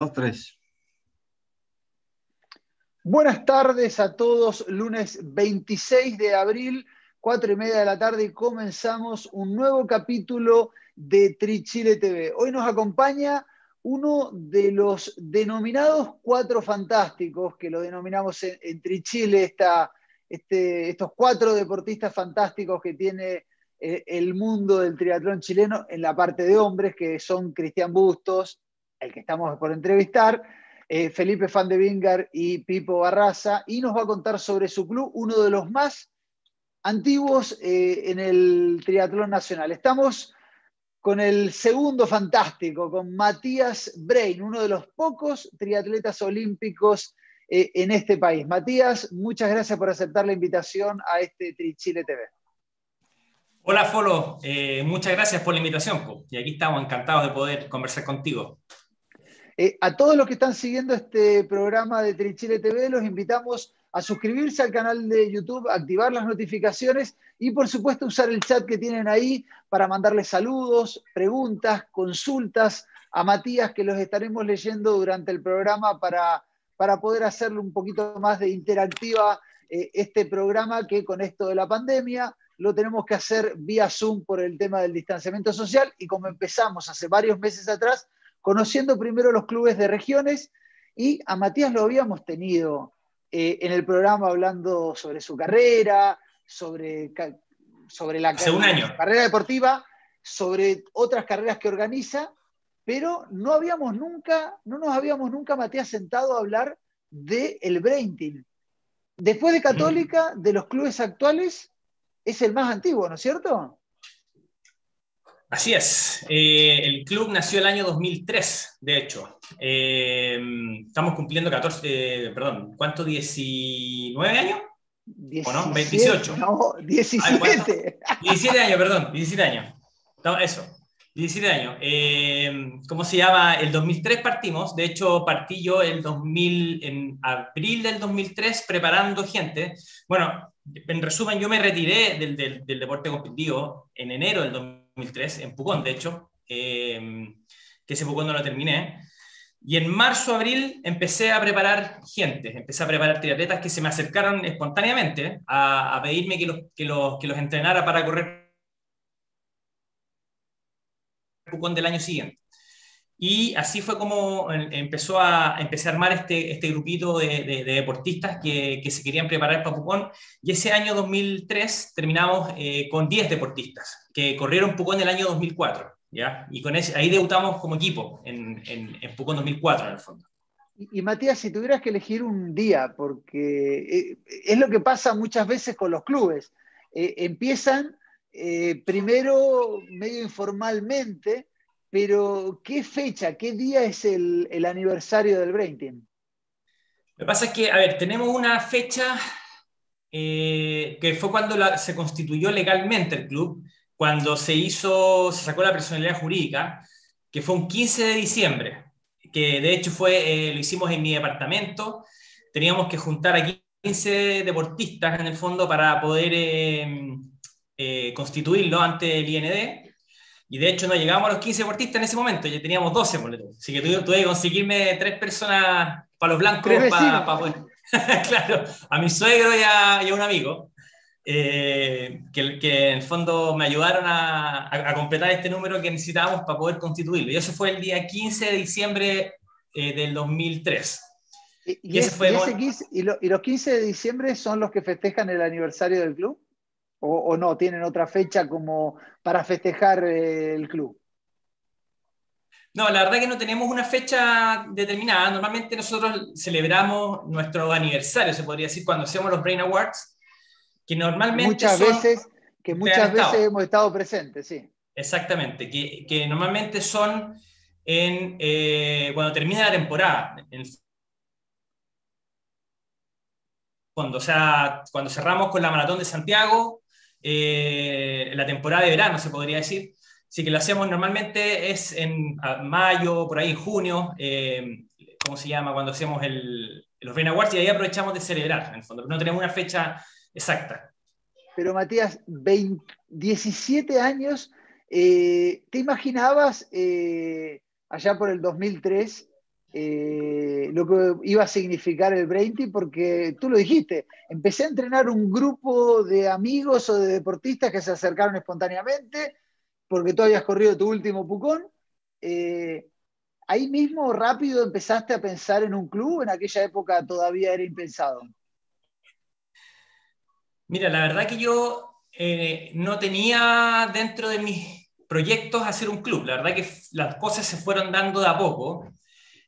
Dos, tres. Buenas tardes a todos, lunes 26 de abril, cuatro y media de la tarde, comenzamos un nuevo capítulo de Trichile TV. Hoy nos acompaña uno de los denominados cuatro fantásticos, que lo denominamos en, Trichile, este, estos cuatro deportistas fantásticos que tiene eh, el mundo del triatlón chileno en la parte de hombres, que son Cristian Bustos, el que estamos por entrevistar, eh, Felipe Fan de Vingar y Pipo Barraza, y nos va a contar sobre su club, uno de los más antiguos eh, en el triatlón nacional. Estamos con el segundo fantástico, con Matías Brain, uno de los pocos triatletas olímpicos eh, en este país. Matías, muchas gracias por aceptar la invitación a este Trichile TV. Hola Folo, muchas gracias por la invitación y aquí estamos encantados de poder conversar contigo. Eh, a todos los que están siguiendo este programa de Trichile TV, los invitamos a suscribirse al canal de YouTube, activar las notificaciones y por supuesto usar el chat que tienen ahí para mandarle saludos, preguntas, consultas a Matías que los estaremos leyendo durante el programa para, para poder hacerle un poquito más de interactiva eh, este programa que con esto de la pandemia lo tenemos que hacer vía Zoom por el tema del distanciamiento social. Y como empezamos hace varios meses atrás, conociendo primero los clubes de regiones y a Matías lo habíamos tenido eh, en el programa hablando sobre su carrera, sobre, sobre la carrera deportiva, sobre otras carreras que organiza, pero no habíamos nunca, no nos habíamos nunca, Matías, sentado a hablar del el Brain Team. Después de Católica, de los clubes actuales, es el más antiguo, ¿no es cierto? Así es. Eh, el club nació el año 2003, de hecho. Eh, estamos cumpliendo 14, eh, perdón, ¿cuánto? ¿19 años? ¿O no? ¿28? No, 17. 17 años, perdón, 17 años. Eso, 17 años. ¿Cómo se llama? El 2003 partimos, de hecho partí yo el 2000, en abril del 2003 preparando gente. Bueno, en resumen, yo me retiré del, del, del deporte competitivo en enero del 2003 2003, en Pucón, de hecho, eh, que ese Pucón no lo terminé. Y en marzo, abril, empecé a preparar gente, empecé a preparar triatletas que se me acercaron espontáneamente a, pedirme que los, que, los, que los entrenara para correr Pucón del año siguiente. Y así fue como empezó a, empecé a armar este, este grupito de, deportistas que, que, se querían preparar para Pucón. Y ese año 2003 terminamos eh, con 10 deportistas que corrieron Pucón el año 2004. ¿ya? Y con ese, ahí debutamos como equipo en, en, en Pucón 2004 en el fondo. Y, Matías, si tuvieras que elegir un día, porque eh, es lo que pasa muchas veces con los clubes, eh, empiezan primero medio informalmente, pero ¿qué fecha, qué día es el, aniversario del Brain Team? Lo que pasa es que, a ver, tenemos una fecha eh, que fue cuando se constituyó legalmente el club, cuando se hizo, se sacó la personalidad jurídica, que fue un 15 de diciembre, que de hecho fue, eh, lo hicimos en mi departamento, teníamos que juntar a 15 deportistas en el fondo para poder eh, constituirlo ante el IND y de hecho no llegamos a los 15 deportistas en ese momento, ya teníamos 12, Así que tuve, que conseguirme tres personas para los blancos para, poder... claro, a mi suegro y a, un amigo, eh, que, que, en el fondo me ayudaron a, a, completar este número que necesitábamos para poder constituirlo. Y eso fue el día 15 de diciembre eh, del 2003. ¿Y, y, ¿Y los 15 de diciembre son los que festejan el aniversario del club? O, no? ¿Tienen otra fecha como para festejar eh, el club? No, la verdad que no tenemos una fecha determinada. Normalmente nosotros celebramos nuestro aniversario, se podría decir, cuando hacemos los Brain Awards, que normalmente muchas veces que muchas veces hemos estado presentes, sí. Exactamente, que, que normalmente son en, eh, cuando termina la temporada. cuando, o sea, cuando cerramos con la maratón de Santiago, eh, la temporada de verano, se podría decir. Así que lo hacemos normalmente es en mayo, por ahí junio, eh, ¿cómo se llama? Cuando hacemos el, los Brain Awards y ahí aprovechamos de celebrar, en el fondo, no tenemos una fecha exacta. Pero Matías, 17 años, eh, ¿te imaginabas allá por el 2003 eh, lo que iba a significar el Brain Team, porque tú lo dijiste, empecé a entrenar un grupo de amigos o de deportistas que se acercaron espontáneamente, porque tú habías corrido tu último pucón. Eh, ahí mismo rápido empezaste a pensar en un club, en aquella época todavía era impensado. Mira, la verdad que yo eh, no tenía dentro de mis proyectos hacer un club. La verdad que las cosas se fueron dando de a poco.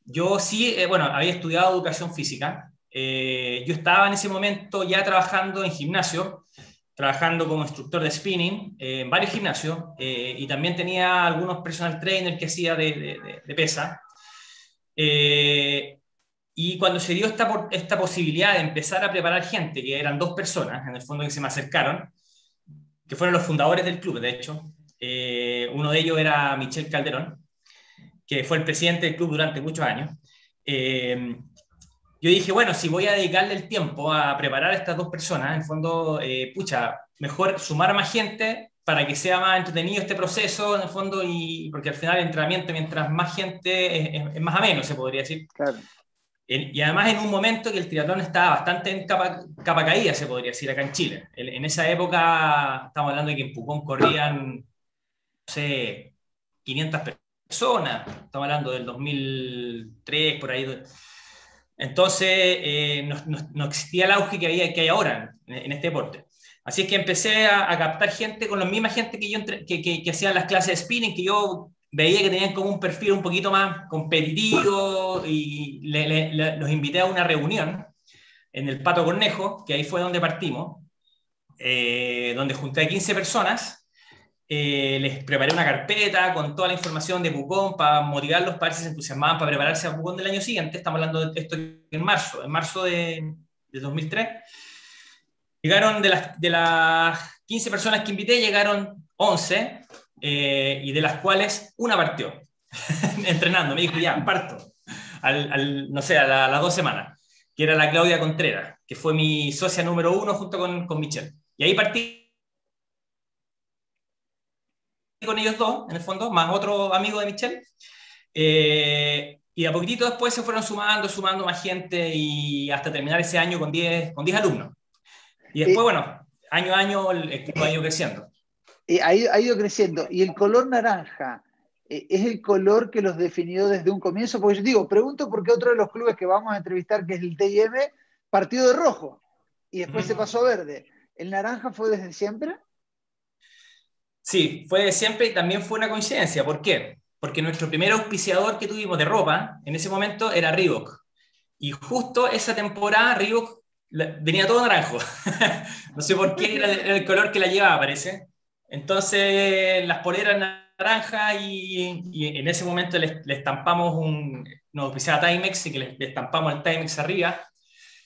Yo sí, eh, bueno, había estudiado educación física. Eh, yo estaba en ese momento ya trabajando en gimnasio, trabajando como instructor de spinning en varios gimnasios y también tenía algunos personal trainers que hacía de, de, pesa. y cuando se dio esta, esta posibilidad de empezar a preparar gente, que eran dos personas en el fondo que se me acercaron, que fueron los fundadores del club, de hecho, eh, uno de ellos era Michel Calderón, que fue el presidente del club durante muchos años. Eh, yo dije, bueno, si voy a dedicarle el tiempo a preparar a estas dos personas, en fondo, eh, pucha, mejor sumar más gente para que sea más entretenido este proceso, en el fondo, y porque al final el entrenamiento, mientras más gente, es, es más ameno, se podría decir. Claro. Y además en un momento que el triatlón estaba bastante en capa, capa caída, se podría decir, acá en Chile. En esa época, estamos hablando de que en Pucón corrían sé, 500 personas, estamos hablando del 2003, por ahí. Entonces, eh, no, existía el auge que, había, que hay ahora en, este deporte. Así es que empecé a, captar gente con la misma gente que, yo, que, que, hacían las clases de spinning, que yo veía que tenían como un perfil un poquito más competitivo y los invité a una reunión en el Pato Cornejo, que ahí fue donde partimos, eh, donde junté a 15 personas eh, les preparé una carpeta con toda la información de Pucón para motivarlos para ver si se entusiasmaban para prepararse a Pucón del año siguiente. Estamos hablando de esto en marzo, en marzo de, 2003. Llegaron de las, de las 15 personas que invité, llegaron 11, eh, y de las cuales una partió, entrenando. Me dijo, ya, parto, al, no sé, a, las dos semanas, que era la Claudia Contreras, que fue mi socia número uno junto con, con Michelle. Y ahí partí con ellos dos, en el fondo, más otro amigo de Michelle. Eh, y a poquitito después se fueron sumando, sumando más gente y hasta terminar ese año con 10 con alumnos. Y después, bueno, año a año el equipo ha ido creciendo. ha, ido, ha, ido, creciendo. Y el color naranja eh, es el color que los definió desde un comienzo. Porque yo digo, pregunto por qué otro de los clubes que vamos a entrevistar, que es el TIM, partió de rojo y después se pasó a verde. ¿El naranja fue desde siempre? Sí, fue de siempre y también fue una coincidencia. ¿Por qué? Porque nuestro primer auspiciador que tuvimos de ropa en ese momento era Reebok. Y justo esa temporada Reebok venía todo naranjo. no sé por qué era el color que la llevaba, parece. Entonces las poleras naranja y, en ese momento le, estampamos un, nos auspiciaba Timex y que le, le estampamos el Timex arriba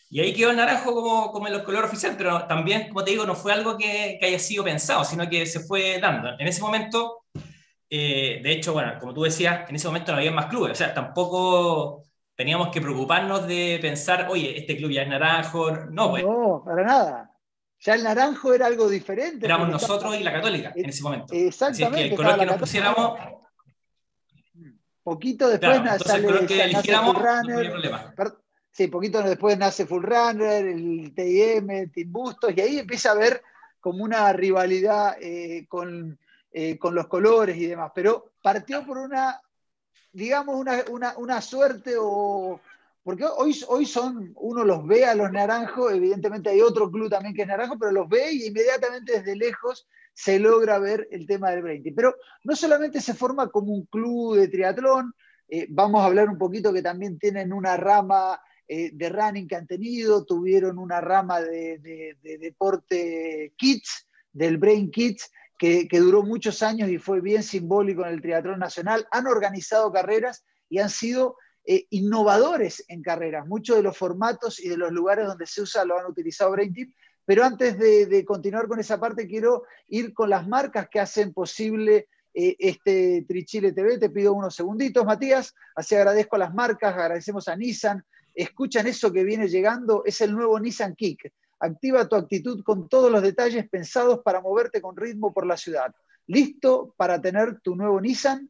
y ahí quedó el naranjo como, como el color oficial, pero también, como te digo, no fue algo que, que haya sido pensado, sino que se fue dando. En ese momento, eh, de hecho, bueno, como tú decías, en ese momento no había más clubes, o sea, tampoco teníamos que preocuparnos de pensar, oye, este club ya es naranjo, no, pues. No, para nada. Ya el naranjo era algo diferente. Éramos nosotros y la católica en ese momento. Exactamente. Así que el color que nos pusiéramos... Poquito después claro, sale, el color que eligiéramos, no había problema. Sí, poquito después nace Full Runner, el TIM, Team Bustos, y ahí empieza a haber como una rivalidad eh, con, eh, con, los colores y demás. Pero partió por una, digamos, una, una, suerte o. Porque hoy, hoy son, uno los ve a los naranjos, evidentemente hay otro club también que es naranjo, pero los ve y inmediatamente desde lejos se logra ver el tema del 20. Pero no solamente se forma como un club de triatlón, eh, vamos a hablar un poquito que también tienen una rama eh, de running que han tenido, tuvieron una rama de, deporte kids, del Brain Kids, que, duró muchos años y fue bien simbólico en el triatlón nacional. Han organizado carreras y han sido eh, innovadores en carreras. Muchos de los formatos y de los lugares donde se usa lo han utilizado Brain Team. Pero antes de, continuar con esa parte, quiero ir con las marcas que hacen posible eh, este Trichile TV. Te pido unos segunditos, Matías. Así agradezco a las marcas, agradecemos a Nissan, escuchan eso que viene llegando, es el nuevo Nissan Kick. Activa tu actitud con todos los detalles pensados para moverte con ritmo por la ciudad. ¿Listo para tener tu nuevo Nissan?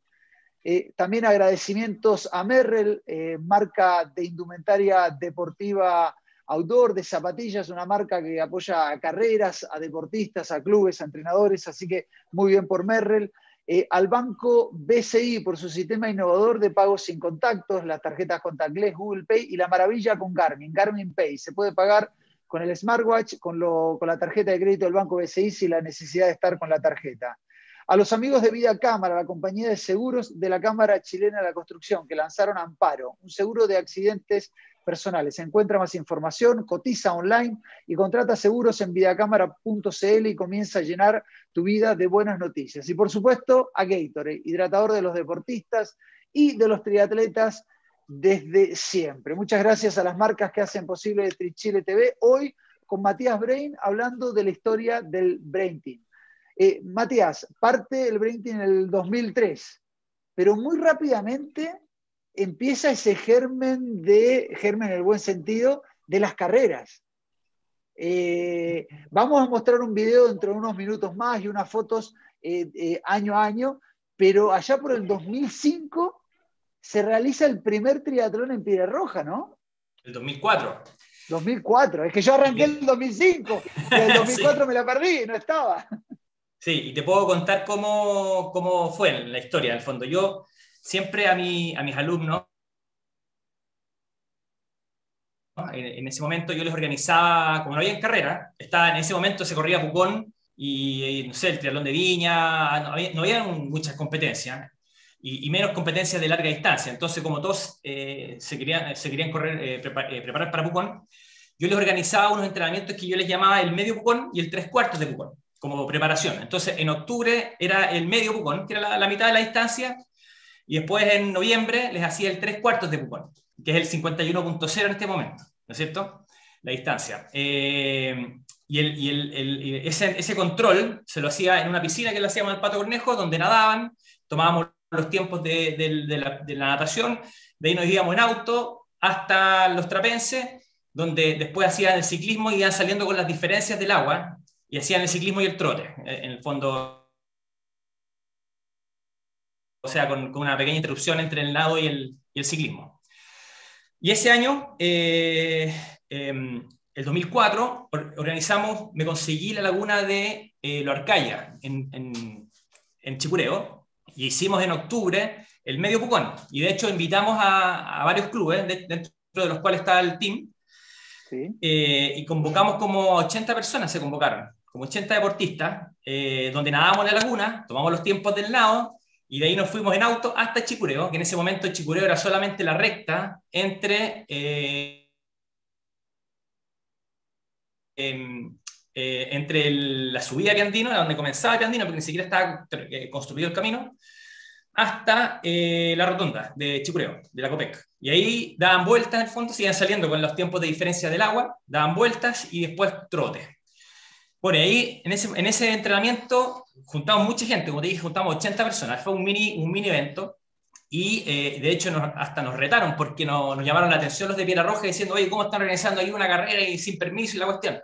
Eh, también agradecimientos a Merrell, eh, marca de indumentaria deportiva outdoor, de zapatillas, una marca que apoya a carreras, a deportistas, a clubes, a entrenadores, así que muy bien por Merrell. Eh, al banco BCI por su sistema innovador de pagos sin contactos, las tarjetas contactless, Google Pay y la maravilla con Garmin, Garmin Pay. Se puede pagar con el smartwatch, con, con la tarjeta de crédito del banco BCI sin la necesidad de estar con la tarjeta. A los amigos de Vida Cámara, la compañía de seguros de la Cámara Chilena de la Construcción, que lanzaron Amparo, un seguro de accidentes personales. Encuentra más información, cotiza online y contrata seguros en vidacámara.cl y comienza a llenar tu vida de buenas noticias. Y por supuesto, a Gatorade, hidratador de los deportistas y de los triatletas desde siempre. Muchas gracias a las marcas que hacen posible Trichile TV. Hoy con Matías Brain hablando de la historia del Brain Team. Eh, Matías, parte el Brain Team en el 2003, pero muy rápidamente empieza ese germen de, germen en el buen sentido, de las carreras. Eh, vamos a mostrar un video dentro de unos minutos más y unas fotos eh, eh, año a año, pero allá por el 2005 se realiza el primer triatlón en Piedra Roja, ¿no? El 2004. 2004, es que yo arranqué el 2005, y el 2004 me la perdí, no estaba. Sí, y te puedo contar cómo, cómo fue la historia, al fondo. Yo siempre a, mi, a mis alumnos, en, ese momento yo les organizaba, como no había en carrera, estaba, en ese momento se corría Pucón y, no sé, el triatlón de Viña, no había, muchas competencias y, menos competencias de larga distancia. Entonces, como todos eh, se, querían, querían correr, eh, eh, preparar para Pucón, yo les organizaba unos entrenamientos que yo les llamaba el medio Pucón y el tres cuartos de Pucón, como preparación. Entonces, en octubre era el medio Pucón, que era la mitad de la distancia, y después en noviembre les hacía el 3 cuartos de Pucón, que es el 51.0 en este momento, ¿no es cierto? La distancia. Eh, y, el, y el, ese, ese, control se lo hacía en una piscina que le hacíamos al Pato Cornejo, donde nadaban, tomábamos los tiempos de, la, de, la, natación, de ahí nos íbamos en auto hasta los trapenses, donde después hacían el ciclismo y iban saliendo con las diferencias del agua, y hacían el ciclismo y el trote, en el fondo o sea, con, una pequeña interrupción entre el nado y el, ciclismo. Y ese año, eh, em, el 2004, organizamos, me conseguí la laguna de eh, Loarcaya, en, en, Chicureo, y hicimos en octubre el medio Pucón. Y de hecho invitamos a, varios clubes, dentro de los cuales está el team, eh, y convocamos como 80 personas, se convocaron, como 80 deportistas, eh, donde nadamos en la laguna, tomamos los tiempos del nado, y de ahí nos fuimos en auto hasta Chicureo, que en ese momento Chicureo era solamente la recta entre, eh, em, eh, entre la subida de Piandino, donde comenzaba Piandino, porque ni siquiera estaba eh, construido el camino, hasta la rotonda de Chicureo, de la COPEC. Y ahí daban vueltas en el fondo, siguen saliendo con los tiempos de diferencia del agua, daban vueltas y después trote. Bueno, ahí en ese, en ese entrenamiento juntamos mucha gente, como te dije, juntamos 80 personas, fue un mini, un mini evento y eh, de hecho hasta nos retaron porque nos, nos, llamaron la atención los de Piedra Roja diciendo, oye, ¿cómo están organizando ahí una carrera y sin permiso y la cuestión?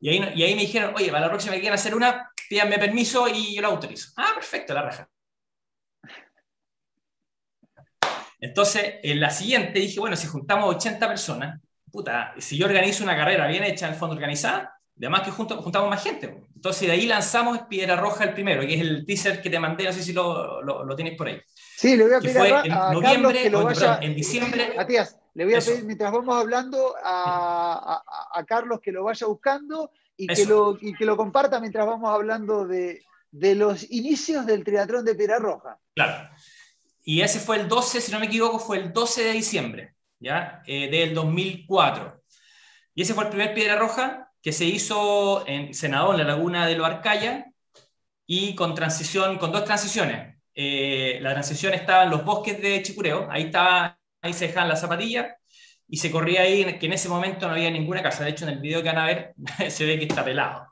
Y ahí, y ahí me dijeron, oye, para la próxima que quieran hacer una, pídanme permiso y yo lo autorizo. Ah, perfecto, la raja. Entonces, en la siguiente dije, bueno, si juntamos 80 personas, puta, si yo organizo una carrera bien hecha, en el fondo organizada, Además que junto, juntamos más gente. Entonces de ahí lanzamos Piedra Roja el primero, que es el teaser que te mandé, no sé si lo, lo, tienes por ahí. Sí, le voy a pedir a, en noviembre, que lo vaya, en diciembre. Matías, le voy a pedir, mientras vamos hablando, a, a, Carlos que lo vaya buscando y que lo, y que lo, comparta mientras vamos hablando de, de, los inicios del triatlón de Piedra Roja. Claro. Y ese fue el 12, si no me equivoco, fue el 12 de diciembre, ¿ya? Eh, del 2004. Y ese fue el primer Piedra Roja que se hizo en Senador, en la laguna de Loarcaya, y con transición, con dos transiciones. Eh, la transición estaba en los bosques de Chicureo, ahí, estaba, ahí se dejaban las zapatillas, y se corría ahí, que en ese momento no había ninguna casa. De hecho, en el video que van a ver, se ve que está pelado.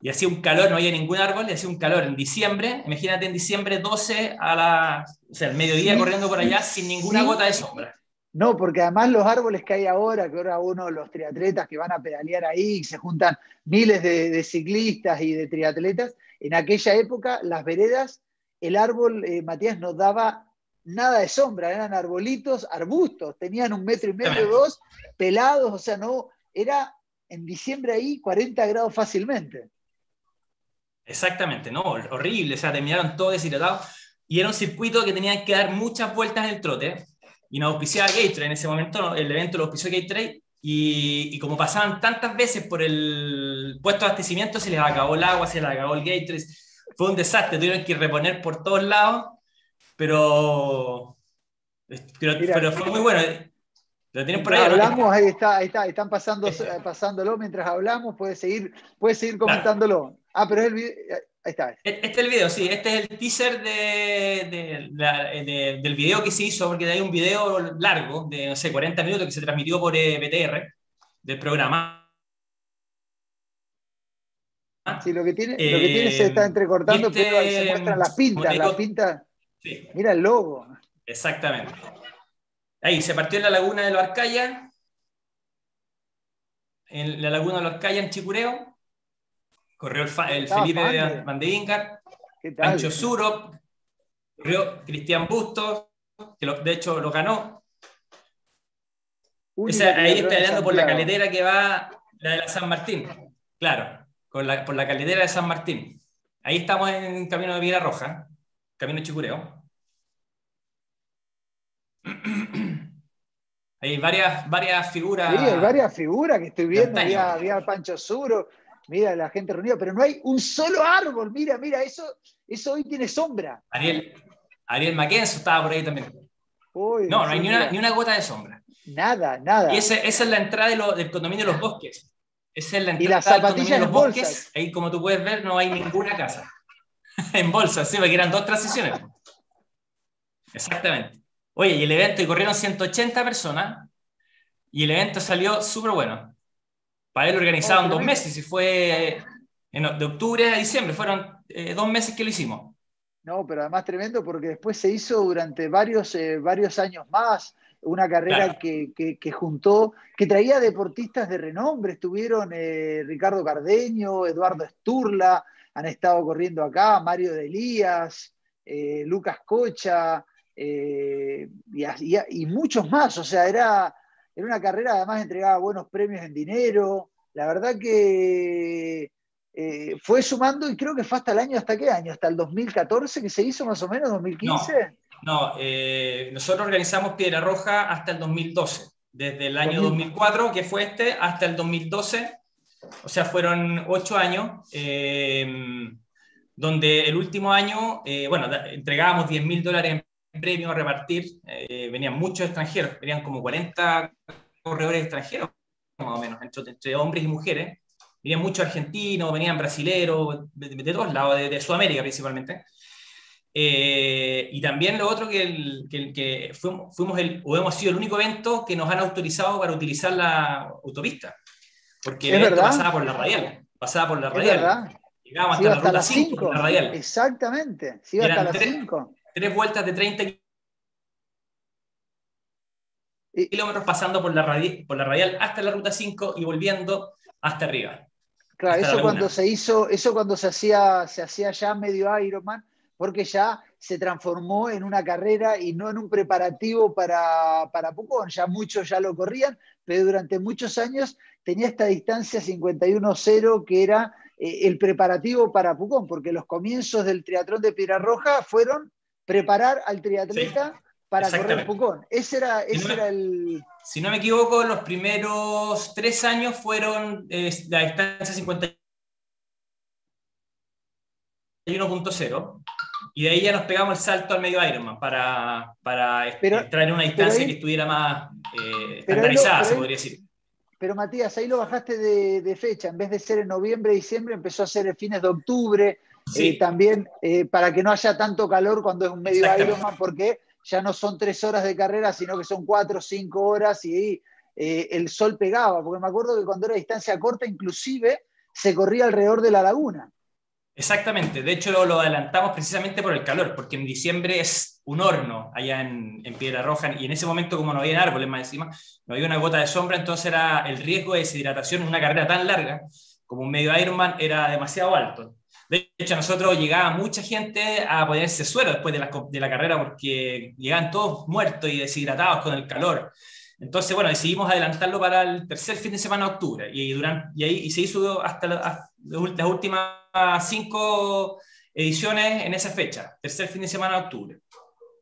Y hacía un calor, no había ningún árbol, y hacía un calor en diciembre. Imagínate en diciembre 12 a la, o sea, el mediodía corriendo por allá sin ninguna gota de sombra. No, porque además los árboles que hay ahora, que ahora uno, los triatletas que van a pedalear ahí, se juntan miles de, ciclistas y de triatletas, en aquella época las veredas, el árbol, eh, Matías, nos daba nada de sombra, eran arbolitos, arbustos, tenían un metro y medio, dos, pelados, o sea, no, era en diciembre ahí 40 grados fácilmente. Exactamente, no, horrible, o sea, terminaron todos deshidratados y era un circuito que tenía que dar muchas vueltas en el trote y nos auspiciaba Gatorade en ese momento, el evento lo auspició Gatorade y, y, como pasaban tantas veces por el puesto de abastecimiento, se les acabó el agua, se les acabó el Gatorade, fue un desastre, tuvieron que reponer por todos lados, pero, pero, fue muy bueno. Lo tienen por ahí. Hablamos, ahí está, ahí está, están pasando, pasándolo mientras hablamos, puedes seguir, puede seguir comentándolo. Ah, pero es el video, Ahí está. E-, este es el video, sí. Este es el teaser de, del video que se hizo, porque hay un video largo, de, no sé, 40 minutos, que se transmitió por eh, BTR, del programa. Sí, lo que tiene, lo que tiene se está eh, entrecortando, pero se este, muestran las pintas, las pintas. Sí. Mira el logo. Exactamente. Ahí, se partió en la laguna de los Arcaya, en la laguna de los Arcaya, en Chicureo, corrió el, Felipe Van de Ingar, Pancho Zuro, corrió Cristian Bustos, que de hecho lo ganó. ahí está hablando por la caletera que va la de la San Martín. Claro, por la caletera de San Martín. Ahí estamos en camino de Villa Roja, camino de Chicureo. Hay varias, varias figuras. Sí, hay varias figuras que estoy viendo. Había, había Pancho Zuro, mira la gente reunida, pero no hay un solo árbol, mira, mira, eso, eso hoy tiene sombra. Ariel, Ariel Mackenzie estaba por ahí también. no, no hay ni una, gota de sombra. Nada, nada. Y esa, es la entrada del condominio de los bosques. Esa es la entrada y las zapatillas de los bosques. Ahí, como tú puedes ver, no hay ninguna casa. en bolsa, sí, porque eran dos transiciones. Exactamente. Oye, y el evento, y corrieron 180 personas, y el evento salió súper bueno. Para él organizaron dos meses y fue de octubre a diciembre, fueron eh, dos meses que lo hicimos. No, pero además tremendo porque después se hizo durante varios, eh, varios años más una carrera que, juntó, que traía deportistas de renombre. Estuvieron eh, Ricardo Cardeño, Eduardo Esturla, han estado corriendo acá, Mario de Elías, Lucas Cocha y, y, muchos más. O sea, era, era una carrera, además entregaba buenos premios en dinero. La verdad que eh, fue sumando y creo que fue hasta el año, ¿hasta qué año? ¿Hasta el 2014 que se hizo más o menos, 2015? No, eh, nosotros organizamos Piedra Roja hasta el 2012. Desde el año 2004, que fue este, hasta el 2012. O sea, fueron ocho años. Eh, donde el último año, bueno, entregábamos 10 mil dólares en premio a repartir, eh, venían muchos extranjeros, venían como 40 corredores extranjeros, más o menos, entre, hombres y mujeres. Venían muchos argentinos, venían brasileros, de, todos lados, de, Sudamérica principalmente. Eh, y también lo otro que, el, que, fuimos, fuimos, el, o hemos sido el único evento que nos han autorizado para utilizar la autopista. Porque el evento pasaba por la radial. Pasaba por la radial. Llegábamos hasta, la ruta 5, la radial. Exactamente, sí, hasta las 5 tres vueltas de 30 kilómetros pasando por la, radial, por la radial hasta la ruta 5 y volviendo hasta arriba. Claro, eso cuando se hizo, eso cuando se hacía, se hacía ya medio Ironman, porque ya se transformó en una carrera y no en un preparativo para, para Pucón. Ya muchos ya lo corrían, pero durante muchos años tenía esta distancia 51-0 que era eh, el preparativo para Pucón, porque los comienzos del triatlón de Piedra Roja fueron preparar al triatleta para correr Pucón. Ese era, ese era el... Si no me equivoco, los primeros tres años fueron eh, la distancia 51.0 y de ahí ya nos pegamos el salto al medio Ironman para, para traer una distancia que estuviera más eh, estandarizada, se podría decir. Pero Matías, ahí lo bajaste de, de, fecha, en vez de ser en noviembre, diciembre, empezó a ser en fines de octubre, Sí. también eh, para que no haya tanto calor cuando es un medio Ironman, porque ya no son tres horas de carrera, sino que son cuatro o cinco horas y eh, el sol pegaba, porque me acuerdo que cuando era distancia corta, inclusive se corría alrededor de la laguna. Exactamente, de hecho lo, adelantamos precisamente por el calor, porque en diciembre es un horno allá en, en, Piedra Roja y en ese momento como no había árboles más encima, no había una gota de sombra, entonces era el riesgo de deshidratación en una carrera tan larga como un medio Ironman era demasiado alto. De hecho, a nosotros llegaba mucha gente a ponerse suero después de la, de la carrera porque llegaban todos muertos y deshidratados con el calor. Entonces, bueno, decidimos adelantarlo para el tercer fin de semana de octubre y, durante, y, ahí, se hizo hasta, las últimas cinco ediciones en esa fecha, tercer fin de semana de octubre.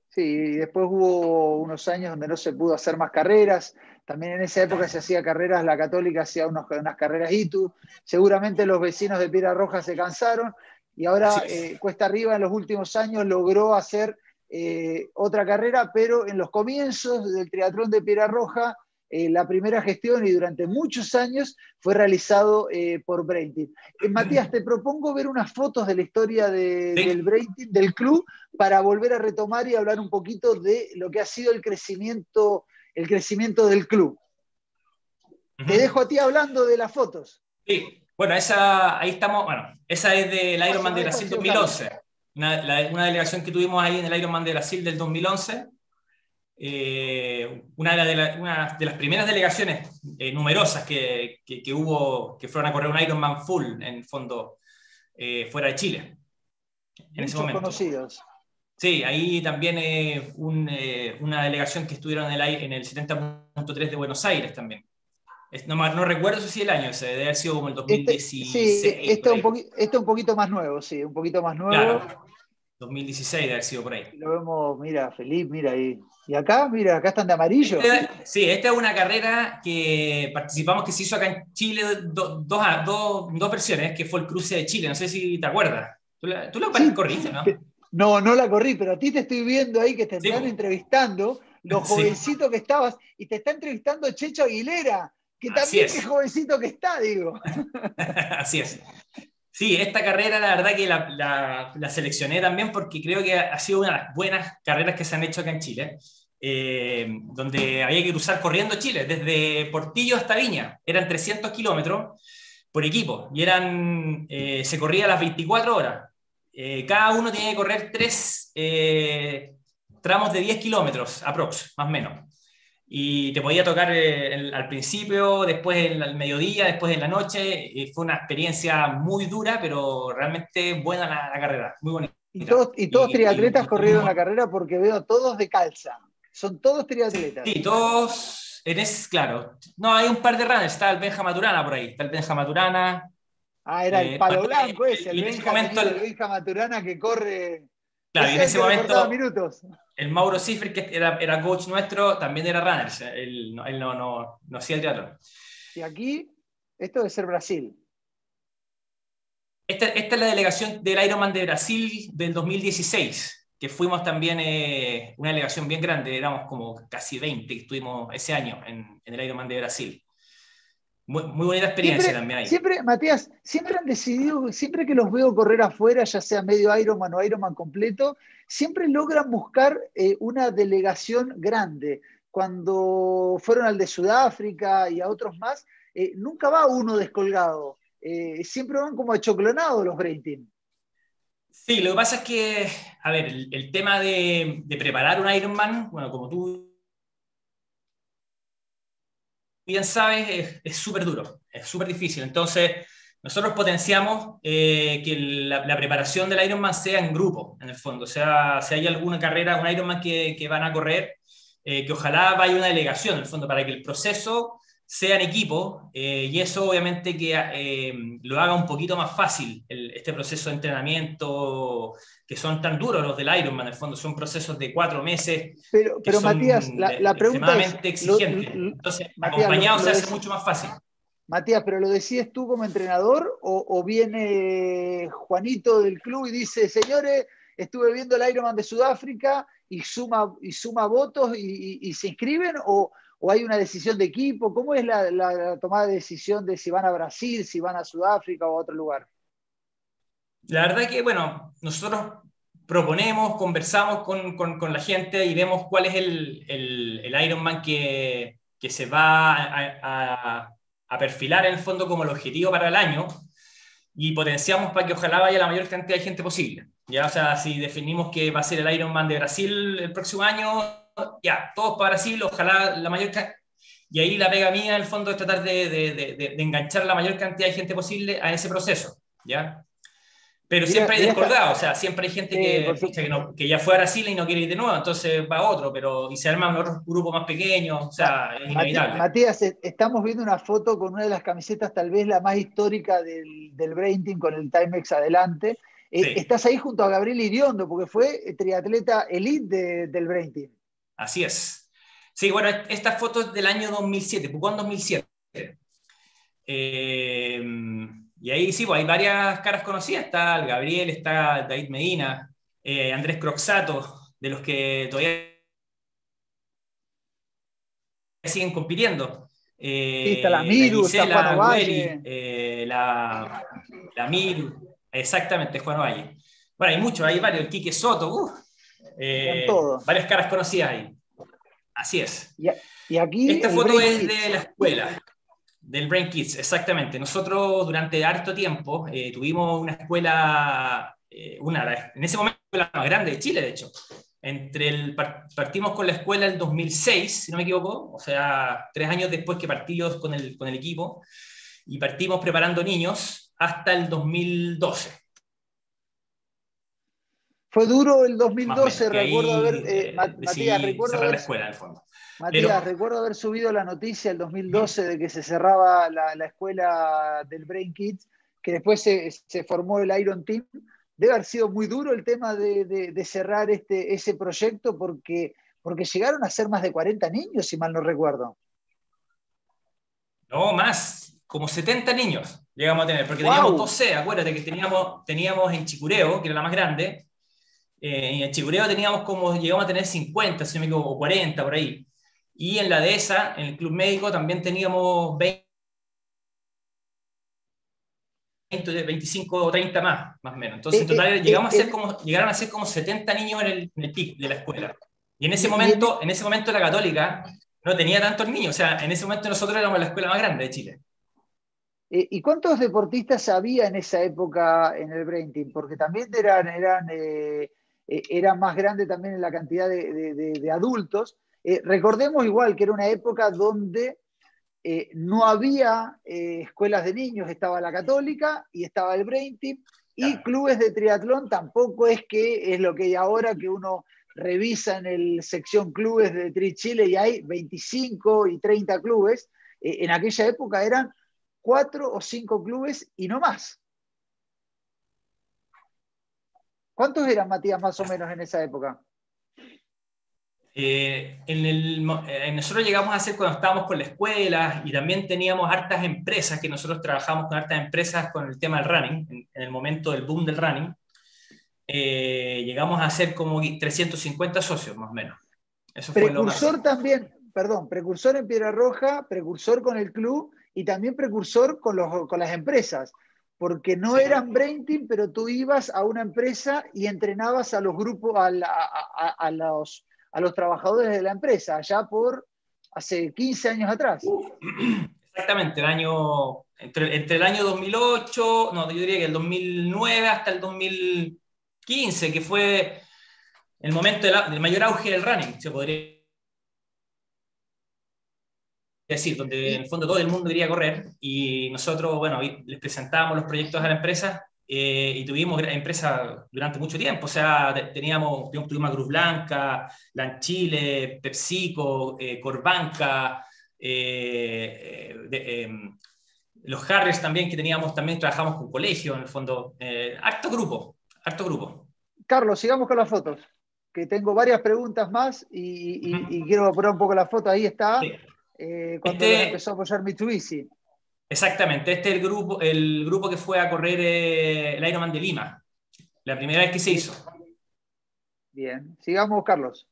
Sí, y después hubo unos años donde no se pudo hacer más carreras. También en esa época se hacía carreras, la Católica hacía unas carreras ITU. Seguramente los vecinos de Piedra Roja se cansaron y ahora eh, Cuesta Arriba en los últimos años logró hacer eh, otra carrera, pero en los comienzos del triatlón de Piedra Roja, eh, la primera gestión y durante muchos años fue realizado por Brainteam. Matías, te propongo ver unas fotos de la historia del Brainteam, del club, para volver a retomar y hablar un poquito de lo que ha sido el crecimiento, el crecimiento del club. Te dejo a ti hablando de las fotos. Sí, bueno, esa, ahí estamos, bueno, esa es del Ironman de Brasil 2011 una, delegación que tuvimos ahí en el Ironman de Brasil del 2011, eh, una, de de las primeras delegaciones eh, numerosas que, que, hubo, que fueron a correr un Ironman full, en fondo, eh, fuera de Chile. En ese momento. conocidos. Sí, ahí también una delegación que estuvieron en el, en el 70.3 de Buenos Aires también. No, no, recuerdo si el año, ese debe haber sido como el 2016. Este, sí, este es un, este un poquito más nuevo, sí, un poquito más nuevo. Claro, 2016 debe haber sido por ahí. Lo vemos, mira, Felipe, mira ahí. Y acá, mira, acá están de amarillo. Este, sí, esta es una carrera que participamos, que se hizo acá en Chile, dos, dos, versiones, que fue el cruce de Chile, no sé si te acuerdas. Tú la, tú corriste, ¿no? No, no la corrí, pero a ti te estoy viendo ahí que te están entrevistando, los jovencitos que estabas, y te está entrevistando Checho Aguilera. Que también qué jovencito que está, digo. Así es. Sí, esta carrera la verdad que la, seleccioné también porque creo que ha sido una de las buenas carreras que se han hecho acá en Chile, eh, donde había que cruzar corriendo Chile, desde Portillo hasta Viña. Eran 300 kilómetros por equipo y eran, eh, se corría a las 24 horas. Eh, cada uno tiene que correr tres tramos de 10 kilómetros, aprox, más o menos y te podía tocar eh, al principio, después el mediodía, después en la noche. Y fue una experiencia muy dura, pero realmente buena la, carrera, muy bonita. Y todos, y todos triatletas corrieron la carrera porque veo todos de calza. Son todos triatletas. Sí, todos. En claro. No, hay un par de runners. Está el Benja Maturana por ahí. Está el Benja Maturana. Ah, era el eh, palo blanco ese. El, Benja, el Benja Maturana que corre. Claro, y en ese momento. Minutos el Mauro Cifre, que era, era, coach nuestro, también era runner. Él, él no, no, no, hacía el teatro. Y aquí, esto debe ser Brasil. Esta, esta, es la delegación del Ironman de Brasil del 2016, que fuimos también eh, una delegación bien grande, éramos como casi 20 que estuvimos ese año en, en el Ironman de Brasil. Muy, bonita experiencia también ahí. Siempre, Matías, siempre han decidido, siempre que los veo correr afuera, ya sea medio Ironman o Ironman completo, siempre logran buscar eh, una delegación grande. Cuando fueron al de Sudáfrica y a otros más, eh, nunca va uno descolgado. Eh, siempre van como achoclonados los Brain Team. Sí, lo que pasa es que, a ver, el, tema de, de, preparar un Ironman, bueno, como tú bien sabes, es súper duro, es súper difícil. Entonces, nosotros potenciamos eh, que la, preparación del Ironman sea en grupo, en el fondo. O sea, si hay alguna carrera, un Ironman que, que van a correr, eh, que ojalá vaya una delegación, en el fondo, para que el proceso sea en equipo eh, y eso obviamente que lo haga un poquito más fácil este proceso de entrenamiento que son tan duros los del Ironman, en el fondo son procesos de cuatro meses. Pero, pero Matías, la, pregunta es... exigente. Entonces, acompañado se hace mucho más fácil. Matías, pero ¿lo decides tú como entrenador o, viene Juanito del club y dice, señores, estuve viendo el Ironman de Sudáfrica y suma, y suma votos y, se inscriben o, hay una decisión de equipo? ¿Cómo es la, la, tomada de decisión de si van a Brasil, si van a Sudáfrica o a otro lugar? La verdad que, bueno, nosotros proponemos, conversamos con, con, la gente y vemos cuál es el, el, el Ironman que, que, se va a, a, perfilar en el fondo como el objetivo para el año y potenciamos para que ojalá vaya la mayor cantidad de gente posible. Ya, o sea, si definimos que va a ser el Ironman de Brasil el próximo año, ya, todos para Brasil, ojalá la mayor. Y ahí la pega mía, en el fondo, es tratar de, de, de, de enganchar la mayor cantidad de gente posible a ese proceso, ¿ya? Pero siempre hay descolgados, o sea, siempre hay gente que, ya fue a Brasil y no quiere ir de nuevo, entonces va a otro, pero y se arma otro grupo más pequeño, o sea, es inevitable. Matías, eh, estamos viendo una foto con una de las camisetas tal vez la más histórica del, del Brain Team con el Timex adelante. Eh, estás ahí junto a Gabriel Iriondo, porque fue triatleta elite del Brain Team. Así es. Sí, bueno, esta foto es del año 2007, Pucón 2007. Eh, y ahí sí, pues hay varias caras conocidas. Está el Gabriel, está David Medina, eh, Andrés Croxato, de los que todavía siguen compitiendo. Eh, está la Miru, está Juan Ovalle. Eh, la, la, Miru, exactamente, Juan Ovalle. Bueno, hay muchos, hay varios, el Quique Soto, uh, varias caras conocidas ahí. Así es. Y, aquí Esta foto es de la escuela. Del Brain Kids, exactamente. Nosotros durante harto tiempo eh, tuvimos una escuela, eh, una, en ese momento la más grande de Chile, de hecho. Entre el, partimos con la escuela en 2006, si no me equivoco, o sea, tres años después que partimos con el, con el equipo, y partimos preparando niños hasta el 2012. Fue duro el 2012, recuerdo haber, eh, Matías, recuerdo haber, la escuela, al fondo. Matías, recuerdo haber subido la noticia el 2012 de que se cerraba la, escuela del Brain Kids, que después se, formó el Iron Team. Debe haber sido muy duro el tema de, cerrar este, ese proyecto porque, porque llegaron a ser más de 40 niños, si mal no recuerdo. No, más, como 70 niños llegamos a tener, porque teníamos 12, acuérdate que teníamos, teníamos en Chicureo, que era la más grande, eh, en Chicureo teníamos como, llegamos a tener 50, si no me equivoco, o 40 por ahí. Y en la DESA, en el Club Médico, también teníamos 20, 25 o 30 más, más o menos. Entonces, en eh, total, eh, llegamos a ser como, llegaron a ser como 70 niños en el, en PIC de la escuela. Y en ese momento, en ese momento la católica no tenía tantos niños. O sea, en ese momento nosotros éramos la escuela más grande de Chile. ¿Y cuántos deportistas había en esa época en el Team? Porque también eran, eran, eran más grandes también en la cantidad de, de adultos. Eh, recordemos igual que era una época donde eh, no había eh, escuelas de niños, estaba la católica y estaba el Brain Team, y clubes de triatlón tampoco es que es lo que hay ahora que uno revisa en el sección clubes de Tri Chile y hay 25 y 30 clubes. en aquella época eran cuatro o cinco clubes y no más. ¿Cuántos eran, Matías, más o menos en esa época? Eh, en el, eh, nosotros llegamos a hacer cuando estábamos con la escuela y también teníamos hartas empresas, que nosotros trabajamos con hartas empresas con el tema del running, en, el momento del boom del running, eh, llegamos a ser como 350 socios más o menos. Eso precursor también, perdón, precursor en Piedra Roja, precursor con el club y también precursor con, los, con las empresas, porque no eran brain team, pero tú ibas a una empresa y entrenabas a los grupos, a, a, a los a los trabajadores de la empresa, ya por hace 15 años atrás. Exactamente, el año, entre, el año 2008, no, yo diría que el 2009 hasta el 2015, que fue el momento del mayor auge del running, se podría decir, donde en el fondo todo el mundo quería correr y nosotros, bueno, les presentábamos los proyectos a la empresa eh, y tuvimos empresas durante mucho tiempo, o sea, teníamos, tuvimos Cruz Blanca, Lanchile, PepsiCo, eh, Corbanca, eh, em, los Harris también que teníamos, también trabajamos con colegio en el fondo, harto grupo, harto grupo. Carlos, sigamos con las fotos, que tengo varias preguntas más y, quiero poner un poco la foto, ahí está, cuando este empezó a apoyar Mitsubishi. Exactamente, este es el grupo, el grupo que fue a correr eh, el Ironman de Lima, la primera vez que se hizo. Bien, sigamos, Carlos.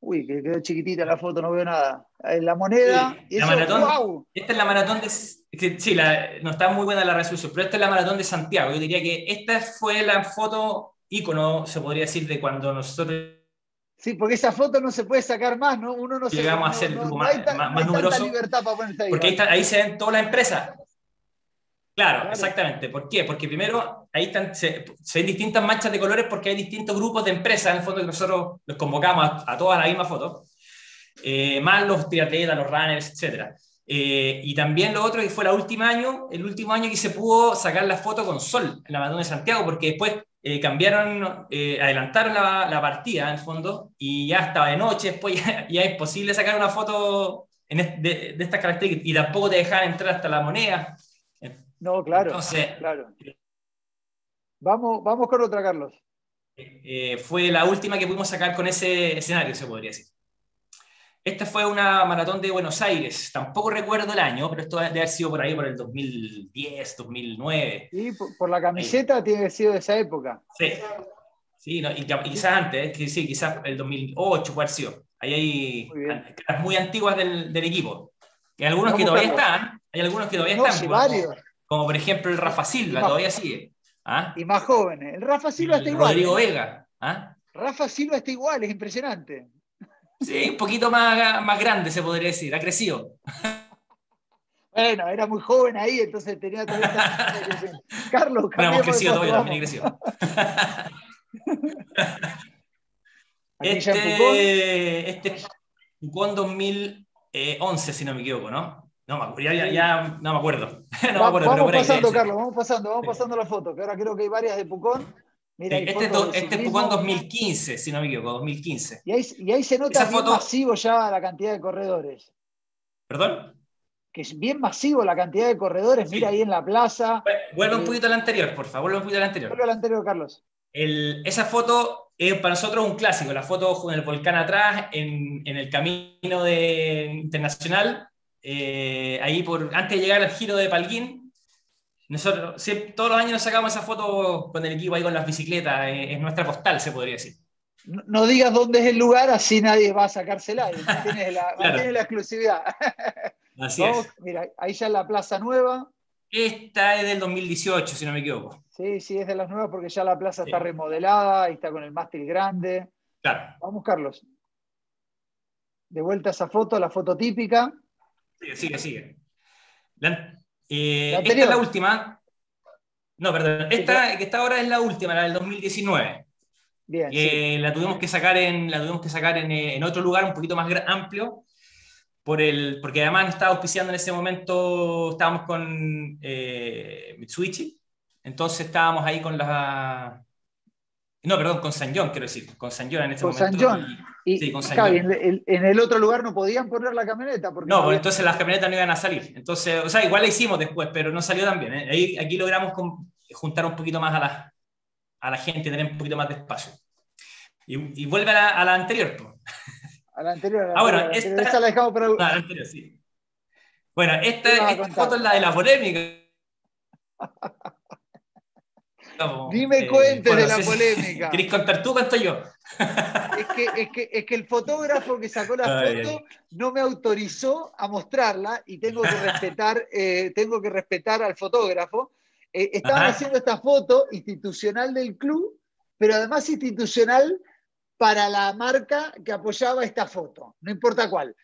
Uy, que quedó chiquitita la foto, no veo nada. Eh, la moneda. la maratón, Esta es la maratón de. Sí, no está muy buena la resolución, pero esta es la maratón de Santiago. Yo diría que esta fue la foto ícono, se podría decir, de cuando nosotros Sí, porque esa foto no se puede sacar más, ¿no? Uno no se Llegamos a ser el grupo más, numeroso. Libertad para ahí. Porque ahí, se ven todas las empresas. Claro, exactamente. ¿Por qué? Porque primero ahí están, se, ven distintas manchas de colores porque hay distintos grupos de empresas en el fondo que nosotros los convocamos a, todas la misma foto, eh, más los triatletas, los runners, etc. Eh, y también lo otro que fue el último año, el último año que se pudo sacar la foto con sol en la Maratón de Santiago, porque después eh, cambiaron, eh, adelantaron la, la, partida en el fondo y ya estaba de noche, después ya, es posible sacar una foto en de, de, estas características y tampoco te dejaban entrar hasta la moneda. No, claro. Entonces, claro. Vamos, vamos con otra, Carlos. fue la última que pudimos sacar con ese escenario, se podría decir. Esta fue una maratón de Buenos Aires. Tampoco recuerdo el año, pero esto debe haber sido por ahí, por el 2010, 2009. Sí, por, la camiseta tiene que haber sido de esa época. Sí, sí y, quizás antes, que sí, quizás el 2008 puede haber sido. Ahí hay caras muy antiguas del, del equipo. Hay algunos que todavía están, hay algunos que todavía están. Como, varios. como, por ejemplo el Rafa Silva, todavía sigue. ¿Ah? Y más jóvenes. El Rafa Silva está igual. Rodrigo ¿eh? Vega. ¿Ah? Rafa Silva está igual, es impresionante. Sí, un poquito más, más grande se podría decir, ha crecido. Bueno, era muy joven ahí, entonces tenía todo Carlos, Bueno, hemos crecido todavía, también crecido. este, este Pucón 2011, si no me equivoco, ¿no? No, ya, ya, ya no me acuerdo. no me acuerdo vamos pasando, Carlos, vamos pasando, vamos pasando la foto, que ahora creo que hay varias de Pucón este, este es 2015, si no me equivoco, 2015. Y ahí, se nota bien masivo ya la cantidad de corredores. ¿Perdón? Que es bien masivo la cantidad de corredores. Mira ahí en la plaza. Vuelve un eh, poquito al anterior, por favor, vuelve un poquito al anterior. Vuelve al anterior, Carlos. esa foto es para nosotros un clásico, la foto con el volcán atrás, en, el camino de, internacional, eh, ahí por, antes de llegar al giro de Palguín, nosotros todos los años nos sacamos esa foto con el equipo ahí con las bicicletas, eh, es, nuestra postal, se podría decir. No, digas dónde es el lugar, así nadie va a sacársela, mantienes la, la exclusividad. Así es. Mira, ahí ya es la Plaza Nueva. Esta es del 2018, si no me equivoco. Sí, sí, es de las nuevas porque ya la plaza está remodelada, y está con el mástil grande. Claro. Vamos, Carlos. De vuelta a esa foto, la foto típica. Sigue, sigue, sigue. Eh, esta es la última. No, perdón. Esta que está ahora es la última, la del 2019. Bien, La tuvimos que sacar, en, la tuvimos que sacar en, eh, en otro lugar un poquito más amplio, por el, porque además estaba auspiciando en ese momento, estábamos con eh, Mitsubishi, entonces estábamos ahí con la... No, perdón, con San John, quiero decir, con San John en ese momento. San John. Y, en, el otro lugar no podían poner la camioneta. Porque no, pues entonces las camionetas no iban a salir. Entonces, o sea, igual la hicimos después, pero no salió tan bien. ¿eh? Ahí, aquí logramos juntar un poquito más a la, a la gente, tener un poquito más de espacio. Y, vuelve a la, anterior. A la anterior. ah, bueno, esta, la dejamos para... la anterior, sí. Bueno, esta, esta foto es la de la polémica. Dime eh, cuentes de la polémica. ¿Querés contar tú cuento yo? es, que, es, que, es que el fotógrafo que sacó la foto no me autorizó a mostrarla y tengo que respetar, eh, tengo que respetar al fotógrafo. Eh, estaban haciendo esta foto institucional del club, pero además institucional para la marca que apoyaba esta foto, no importa cuál.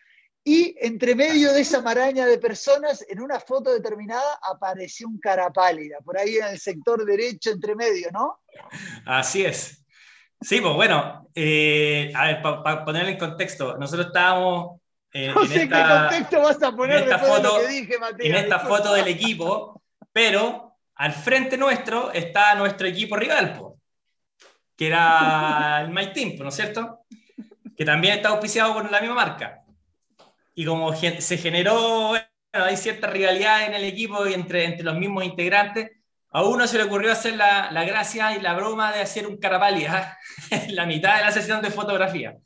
Y entre medio de esa maraña de personas, en una foto determinada, apareció un cara pálida, por ahí en el sector derecho, entre medio, ¿no? Así es. Sí, pues bueno, eh, a ver, para ponerlo en contexto, nosotros estábamos. Eh, no sé qué contexto vas a poner en esta foto, que dije, Mateo. En esta foto del equipo, pero al frente nuestro está nuestro equipo rival, que era el My Team, ¿no es cierto? Que también está auspiciado por la misma marca y como se generó, bueno, hay cierta rivalidad en el equipo y entre, entre los mismos integrantes, a uno se le ocurrió hacer la, la gracia y la broma de hacer un carapalia en la mitad de la sesión de fotografía.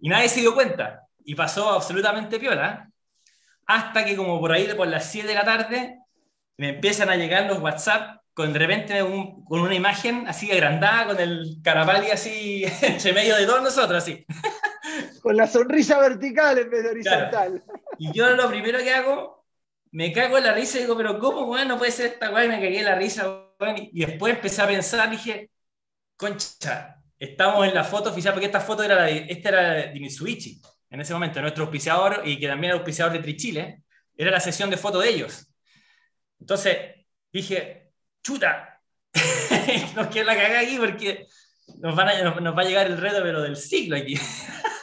Y nadie se dio cuenta. Y pasó absolutamente piola. Hasta que como por ahí por las 7 de la tarde me empiezan a llegar los WhatsApp con de repente con una imagen así agrandada, con el carapali así entre medio de todos nosotros, así. Con la sonrisa vertical en vez de horizontal. Y yo lo primero que hago, me cago en la risa y digo, pero ¿cómo, bueno, no puede ser esta guay? Me cagué en la risa, Y después empecé a pensar, dije, concha, estamos en la foto oficial, porque esta foto era la de, esta era de Mitsubishi, en ese momento, nuestro auspiciador, y que también era auspiciador de Trichile, era la sesión de foto de ellos. Entonces, dije, chuta, no quiero la cagar aquí porque nos, nos, va a llegar el reto, pero del siglo aquí.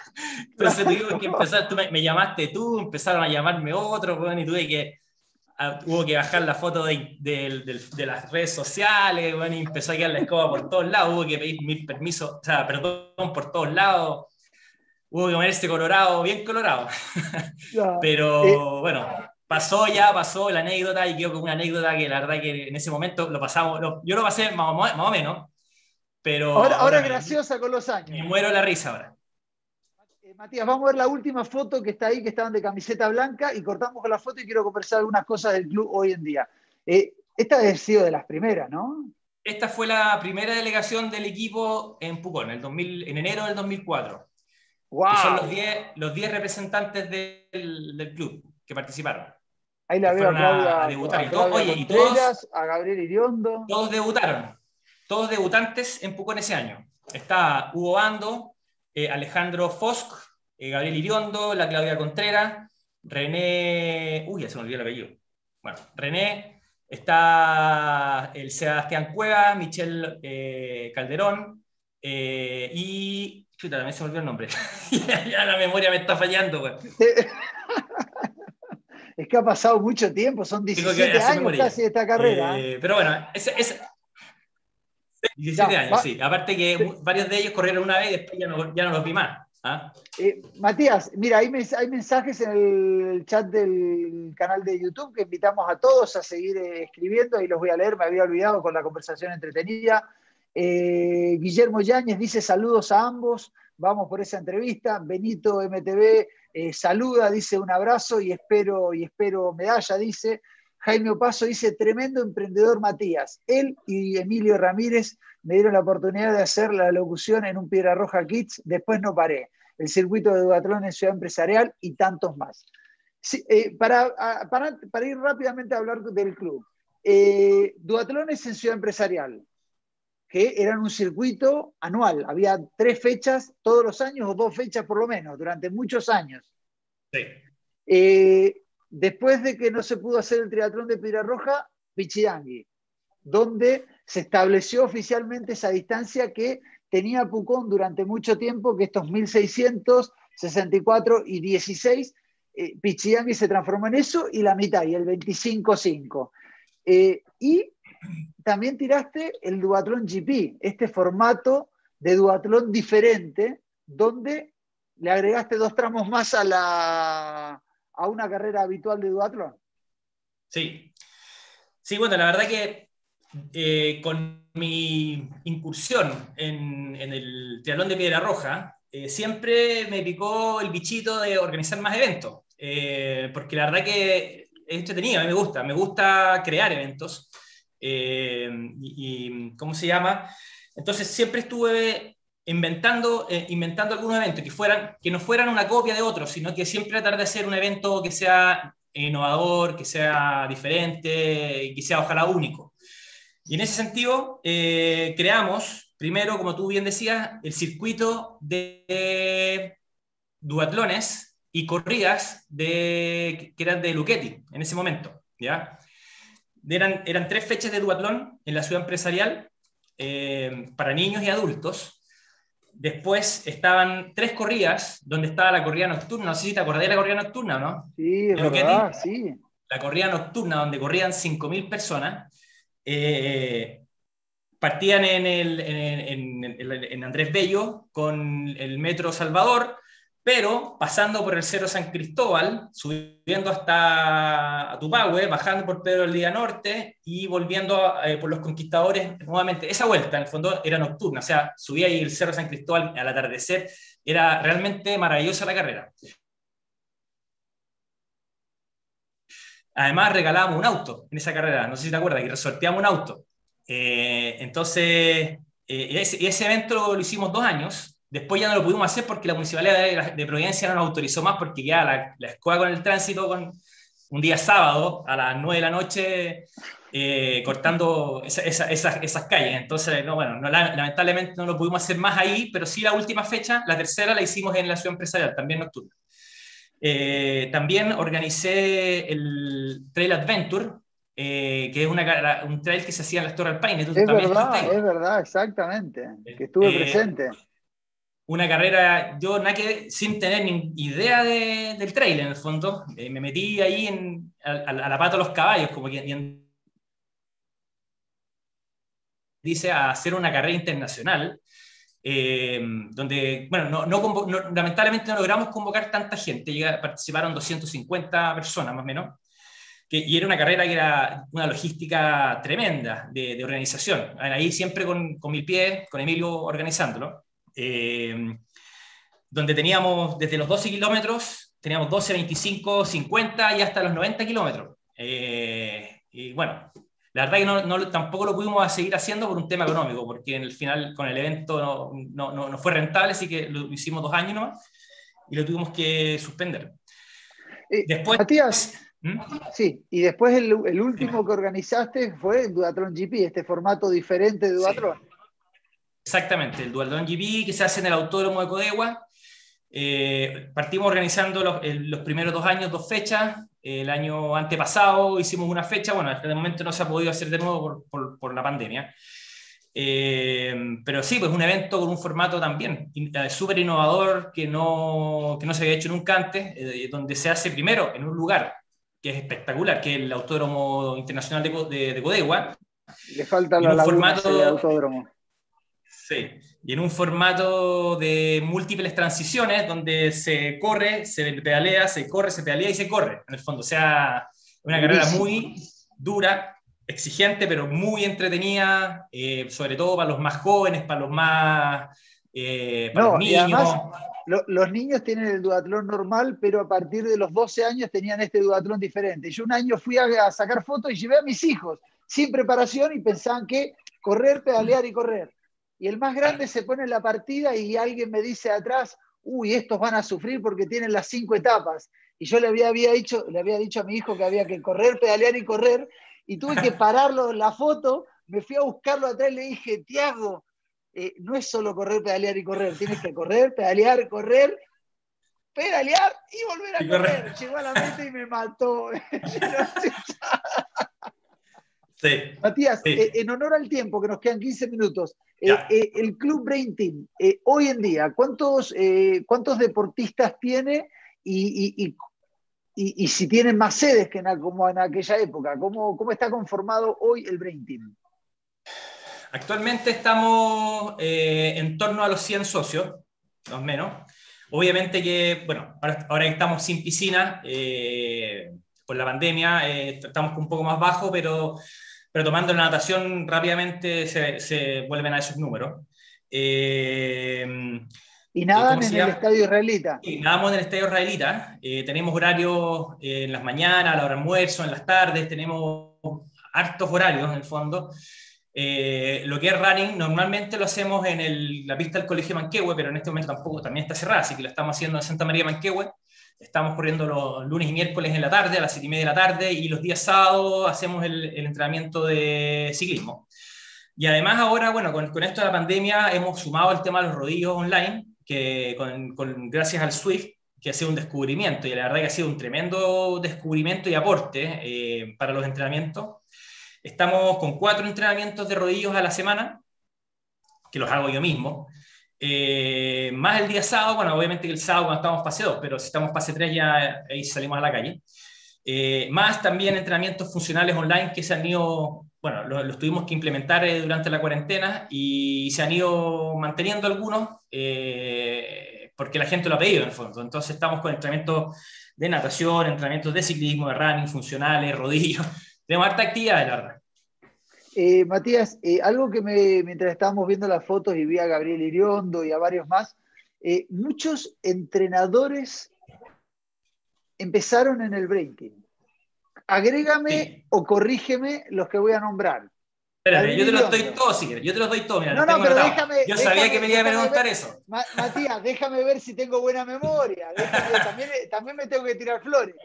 Entonces tuvimos que empezar, tú me, llamaste tú, empezaron a llamarme otros, bueno, y tuve que, ah, hubo que bajar la foto de, de, las redes sociales, bueno, y empezó a quedar la escoba por todos lados, hubo que pedir mil permisos, o sea, perdón por todos lados, hubo que ponerse colorado, bien colorado. Pero eh, bueno, pasó ya, pasó la anécdota y quedó como una anécdota que la verdad que en ese momento lo pasamos, yo lo pasé más, o menos, pero... Ahora, es graciosa con los años. Me muero la risa ahora. Matías, vamos a ver la última foto que está ahí, que estaban de camiseta blanca, y cortamos con la foto y quiero conversar algunas cosas del club hoy en día. Eh, esta ha sido de las primeras, ¿no? Esta fue la primera delegación del equipo en Pucón, en, 2000, en enero del 2004. Wow. son los 10 los representantes del, del club que participaron. Ahí la veo a Claudia, a, debutar. oye, y todos, a Gabriel Iriondo. Todos debutaron. Todos debutantes en Pucón ese año. Está Hugo Ando, eh, Alejandro Fosk, eh, Gabriel Iriondo, la Claudia Contreras, René. Uy, ya se me olvidó el apellido. Bueno, René, está el Sebastián Cueva, Michelle eh, Calderón y. Chuta, también se me olvidó el nombre. ya, la memoria me está fallando, güey. es que ha pasado mucho tiempo, son 17 años casi de esta carrera. Eh, pero bueno, es, 17 años, sí. Aparte que varios de ellos corrieron una vez y después ya no, ya no los vi más. ¿Ah? Eh, Matías, mira, hay, mensajes en el chat del canal de YouTube que invitamos a todos a seguir eh, escribiendo, y los voy a leer, me había olvidado con la conversación entretenida. Guillermo Yáñez dice saludos a ambos, vamos por esa entrevista. Benito MTV eh, saluda, dice un abrazo y espero, y espero medalla, dice. Jaime Opaso dice, tremendo emprendedor Matías. Él y Emilio Ramírez me dieron la oportunidad de hacer la locución en un Piedra Roja Kids, después no paré. El circuito de Duatlón en Ciudad Empresarial y tantos más. Eh, para, para, ir rápidamente a hablar del club. Eh, Duatlones en Ciudad Empresarial, que eran un circuito anual. Había tres fechas todos los años o dos fechas por lo menos, durante muchos años. Sí. Eh, después de que no se pudo hacer el triatlón de Piedra Roja, Pichidangui, donde se estableció oficialmente esa distancia que tenía Pucón durante mucho tiempo, que estos 1664 y 16, eh, Pichidangui se transformó en eso y la mitad, y el 25-5. Eh, y también tiraste el Duatlón GP, este formato de Duatlón diferente, donde le agregaste dos tramos más a, la, a una carrera habitual de Duatlón. Sí. Sí, bueno, la verdad que eh, con mi incursión en, el triatlón de Piedra Roja, eh, siempre me picó el bichito de organizar más eventos, eh, porque la verdad que es entretenido, a mí me gusta, me gusta crear eventos. Eh, y, ¿cómo se llama? Entonces siempre estuve inventando, eh, inventando algunos eventos que, fueran, que no fueran una copia de otros, sino que siempre tratar de hacer un evento que sea innovador, que sea diferente y que sea ojalá único. Y en ese sentido, eh, creamos, primero, como tú bien decías, el circuito de duatlones y corridas de, que eran de Luchetti en ese momento. ¿ya? eran, eran tres fechas de duatlón en la ciudad empresarial eh, para niños y adultos. Después estaban tres corridas, donde estaba la corrida nocturna. No sé si te acordás de la corrida nocturna, ¿no? Sí, verdad, sí. La corrida nocturna, donde corrían 5.000 personas. Eh, partían en, el, en, Andrés Bello con el Metro Salvador, pero pasando por el Cerro San Cristóbal, subiendo hasta Tupahue, bajando por Pedro del Día Norte y volviendo eh, por los Conquistadores nuevamente. Esa vuelta, en el fondo, era nocturna, o sea, subía ahí el Cerro San Cristóbal al atardecer, era realmente maravillosa la carrera. Además, regalábamos un auto en esa carrera, no sé si te acuerdas, y resorteamos un auto. Eh, entonces, eh, ese, ese evento lo hicimos dos años, Después ya no lo pudimos hacer porque la municipalidad de, Providencia no nos autorizó más porque ya la, la escuela con el tránsito con un día sábado a las 9 de la noche eh, cortando esas calles. Entonces, no, bueno, lamentablemente no lo pudimos hacer más ahí, pero sí la última fecha, la tercera, la hicimos en la ciudad empresarial, también nocturna. Eh, también organicé el Trail Adventure, eh, que es una, un trail que se hacía en las Torres Alpine. Es verdad, es verdad, exactamente, que estuve presente una carrera, yo que, sin tener ni idea del trail en el fondo, eh, me metí ahí en, a, la pata de los caballos, como que dice a hacer una carrera internacional, eh, donde, bueno, no, no, lamentablemente no logramos convocar tanta gente, participaron 250 personas más o menos, que, y era una carrera que era una logística tremenda de, organización, ahí siempre con, con mi pie, con Emilio organizándolo. Eh, donde teníamos desde los 12 kilómetros, teníamos 12, 25, 50 y hasta los 90 kilómetros. Eh, y bueno, la verdad que no, tampoco lo pudimos seguir haciendo por un tema económico, porque en el final con el evento no, no fue rentable, así que lo hicimos dos años nomás y lo tuvimos que suspender. Eh, después, Matías, ¿Mm? sí, y después el, el último que organizaste fue el Duatron GP, este formato diferente de Duatron. Exactamente, el Dualdón GP que se hace en el Autódromo de Codegua. Eh, partimos organizando los, primeros dos años dos fechas. El año antepasado hicimos una fecha, bueno, hasta el momento no se ha podido hacer de nuevo por, la pandemia. Eh, pero sí, pues un evento con un formato también eh, súper innovador que no, que no se había hecho nunca antes, donde se hace primero en un lugar que es espectacular, que es el Autódromo Internacional de, de, Codegua. Le falta la formato, autódromo Sí, y en un formato de múltiples transiciones donde se corre, se pedalea, se corre, se pedalea y se corre, en el fondo. O sea, una carrera muy dura, exigente, pero muy entretenida, eh, sobre todo para los más jóvenes, para los más... Eh, para los niños. los niños tienen el duatlón normal, pero a partir de los 12 años tenían este duatlón diferente. Yo un año fui a sacar fotos y llevé a mis hijos sin preparación y pensaban que correr, pedalear y correr y el más grande se pone en la partida y alguien me dice atrás, uy, estos van a sufrir porque tienen las cinco etapas. Y yo le había, había dicho, le había dicho a mi hijo que había que correr, pedalear y correr, y tuve que pararlo en la foto, me fui a buscarlo atrás y le dije, Tiago, eh, no es solo correr, pedalear y correr, tienes que correr, pedalear, correr, pedalear y volver a correr. Llegó a la meta y me mató. Matías, eh, en honor al tiempo, que nos quedan 15 minutos, eh, eh, el Club Brain Team, hoy en día, ¿cuántos, ¿cuántos deportistas tiene y, si tiene más sedes que en, como en aquella época? ¿Cómo, ¿Cómo está conformado hoy el Brain Team? Actualmente estamos en torno a los 100 socios, más o menos. Obviamente que, bueno, ahora, ahora estamos sin piscina por la pandemia, estamos un poco más bajo, pero pero tomando la natación rápidamente se, vuelven a esos números. Eh, ¿Y nadan en el estadio israelita? Y nadamos en el estadio israelita. Eh, tenemos horarios en las mañanas, a la hora de almuerzo, en las tardes, tenemos hartos horarios en el fondo. Eh, lo que es running, normalmente lo hacemos en la pista del Colegio Manquehue, pero en este momento tampoco también está cerrada, así que lo estamos haciendo en Santa María Manquehue. Estamos corriendo los lunes y miércoles en la tarde, a las 7 y media de la tarde, y los días sábados hacemos el, entrenamiento de ciclismo. Y además ahora, bueno, con, con, esto de la pandemia hemos sumado el tema de los rodillos online, que con, gracias al Swift, que ha sido un descubrimiento, y la verdad que ha sido un tremendo descubrimiento y aporte eh, para los entrenamientos. Estamos con cuatro entrenamientos de rodillos a la semana, que los hago yo mismo. Eh, más el día sábado, bueno, obviamente que el sábado cuando estamos fase 2, pero si estamos fase 3 ya ahí salimos a la calle. Eh, más también entrenamientos funcionales online que se han ido, bueno, los, tuvimos que implementar eh, durante la cuarentena y se han ido manteniendo algunos porque la gente lo ha pedido en el fondo. Entonces estamos con entrenamientos de natación, entrenamientos de ciclismo, de running, funcionales, rodillos. Tenemos harta actividad, la verdad. Eh, Matías, eh, algo que me, mientras estábamos viendo las fotos y vi a Gabriel Iriondo y a varios más, eh, muchos entrenadores empezaron en el breaking. Agrégame o corrígeme los que voy a nombrar. Espérate, yo te los doy todos, si Yo te los doy todos. no, no, pero déjame. Yo sabía que me iba a preguntar eso. Matías, déjame ver si tengo buena memoria. también, también, me tengo que tirar flores.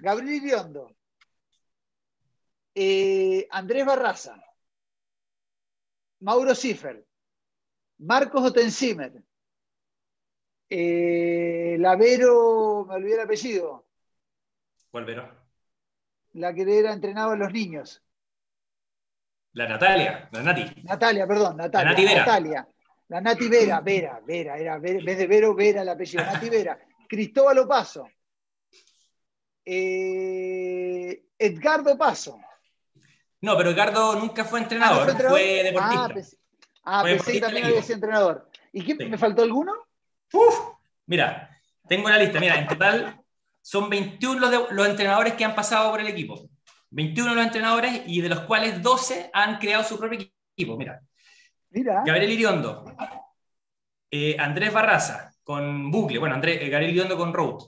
Gabriel Iriondo. Andrés Barraza. Mauro Schiffer, Marcos Otensimer, eh, Lavero, me olvidé el apellido. ¿Cuál Vero? La que era entrenaba a los niños. La Natalia, la Nati. Natalia, perdón, Natalia. Natalia. La Nati Vera, Vera, Vera, era, en vez de Vero, Vera el apellido, Nati Vera. Cristóbal Opaso. Eh, Edgardo Paso. No, pero Edgardo nunca fue entrenador, ah, fue deportista. Ah, pensé que también había sido entrenador. ¿Y quién, me faltó alguno? Uf, mira, tengo la lista. Mira, en total son 21 los, los entrenadores que han pasado por el equipo. 21 los entrenadores y de los cuales 12 han creado su propio equipo. Mira, Mira. Gabriel Iriondo, eh, Andrés Barraza con Bucle, bueno, Andrés, eh, Gabriel Iriondo con Road,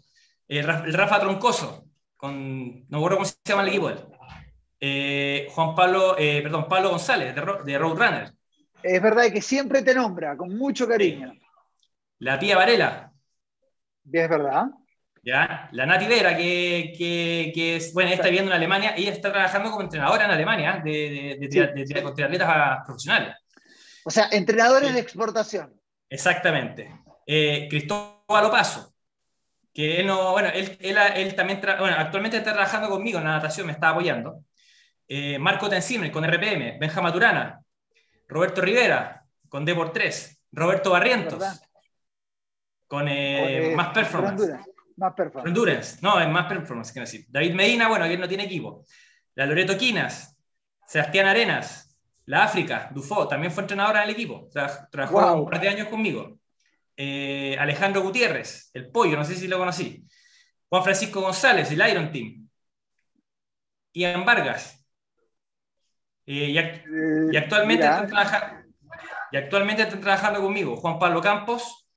eh, Rafa Troncoso, con, no me acuerdo cómo se llama el equipo él. Juan Pablo, perdón, Pablo González, de, de Roadrunner. Es verdad que siempre te nombra, con mucho cariño. La tía Varela. Es verdad. ¿Ya? La Nati Vera, que, que, es, bueno, está viviendo en Alemania, ella está trabajando como entrenadora en Alemania de, de, de, atletas profesionales. O sea, entrenadores de exportación. Exactamente. Eh, Cristóbal Opaso, que él no, bueno, él, él, también, bueno, actualmente está trabajando conmigo en la natación, me está apoyando. Eh, Marco Tenzime con RPM, Benja Maturana, Roberto Rivera con D 3, Roberto Barrientos con eh, Más Performance. Más performance. Endurance. No, es más performance, quiero decir. David Medina, bueno, que él no tiene equipo. La Loreto Quinas, Sebastián Arenas, la África, Dufo, también fue entrenadora del equipo, trabajó un par de años conmigo. Eh, Alejandro Gutiérrez, el pollo, no sé si lo conocí. Juan Francisco González, el Iron Team. Ian Vargas. Eh, y, eh, actualmente están y actualmente están trabajando conmigo Juan Pablo Campos,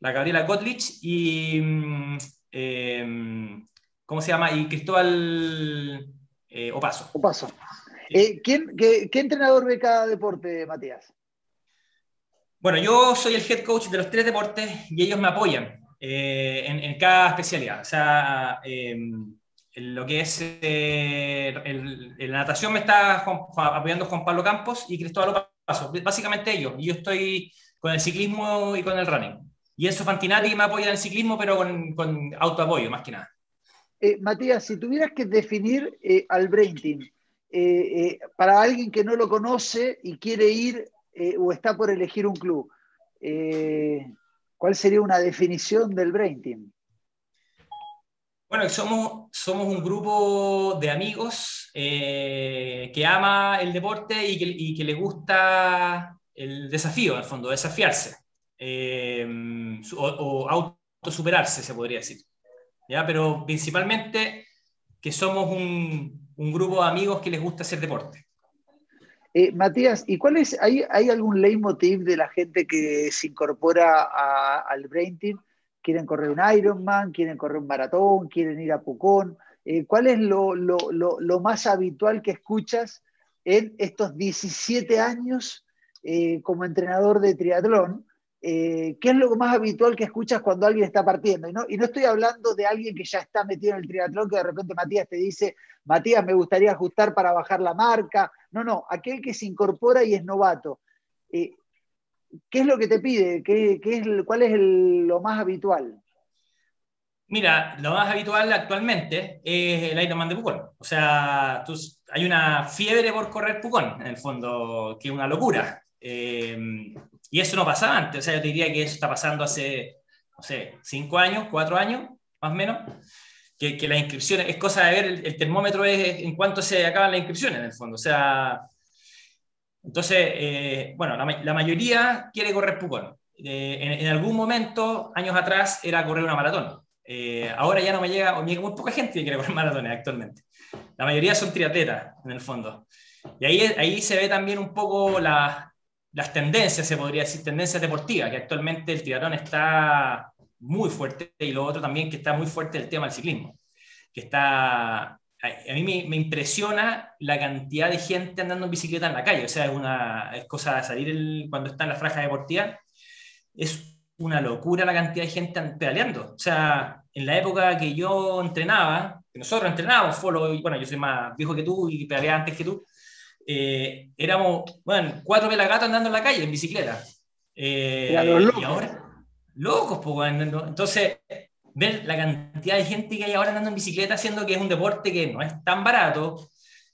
la Gabriela Gotlich y. Mm, em, ¿Cómo se llama? Y Cristóbal Opaso. Opaso. Eh, qué, entrenador ve cada deporte, Matías? Bueno, yo soy el head coach de los tres deportes y ellos me apoyan eh, en, cada especialidad. O sea, em, lo que es eh, la natación me está apoyando Juan Pablo Campos y Cristóbal Paso, básicamente ellos. Y yo estoy con el ciclismo y con el running. Y Enzo Fantinati me apoya en el ciclismo, pero con, con autoapoyo, más que nada. Matías, si tuvieras que definir al Brain Team, eh, eh, para alguien que no lo conoce y quiere ir eh, o está por elegir un club, ¿cuál sería una definición del Brain Team? Bueno, somos, somos un grupo de amigos que ama el deporte y que, y que, le gusta el desafío, en el fondo, desafiarse o, o autosuperarse, se podría decir. ¿Ya? Pero principalmente que somos un, un grupo de amigos que les gusta hacer deporte. Eh, Matías, ¿y cuál es, hay, hay, algún leitmotiv de la gente que se incorpora al Brain Team? ¿Quieren correr un Ironman? ¿Quieren correr un maratón? ¿Quieren ir a Pucón? Eh, ¿Cuál es lo, más habitual que escuchas en estos 17 años eh, como entrenador de triatlón? Eh, ¿qué es lo más habitual que escuchas cuando alguien está partiendo? Y no, estoy hablando de alguien que ya está metido en el triatlón, que de repente Matías te dice, Matías, me gustaría ajustar para bajar la marca. No, no, aquel que se incorpora y es novato. ¿Qué es lo que te pide? ¿Qué, es, ¿Cuál es lo más habitual? Mira, lo más habitual actualmente es el Ironman de Pucón. O sea, hay una fiebre por correr Pucón, en el fondo, que es una locura. Eh, y eso no pasaba antes, o sea, yo te diría que eso está pasando hace, no sé, cinco años, cuatro años, más o menos, que, que las inscripciones, es cosa de ver, el, termómetro es en cuanto se acaban las inscripciones, en el fondo, o sea, entonces, eh, bueno, la, mayoría quiere correr Pucón. Eh, en, algún momento, años atrás, era correr una maratón. Eh, ahora ya no me llega, me llega muy poca gente que quiere correr maratones actualmente. La mayoría son triatletas, en el fondo. Y ahí, ahí se ve también un poco la, las tendencias, se podría decir, tendencias deportivas, que actualmente el triatlón está muy fuerte y lo otro también que está muy fuerte el tema del ciclismo, que está, a, mí me, impresiona la cantidad de gente andando en bicicleta en la calle, o sea, es, una, es cosa de salir cuando está en la franja deportiva, es una locura la cantidad de gente pedaleando, o sea, en la época que yo entrenaba, que nosotros entrenábamos, bueno, yo soy más viejo que tú y pedaleaba antes que tú, eh, éramos, bueno, cuatro pelagatos andando en la calle en bicicleta. Eh, y ahora, locos, pues, entonces, ver la cantidad de gente que hay ahora andando en bicicleta, siendo que es un deporte que no es tan barato,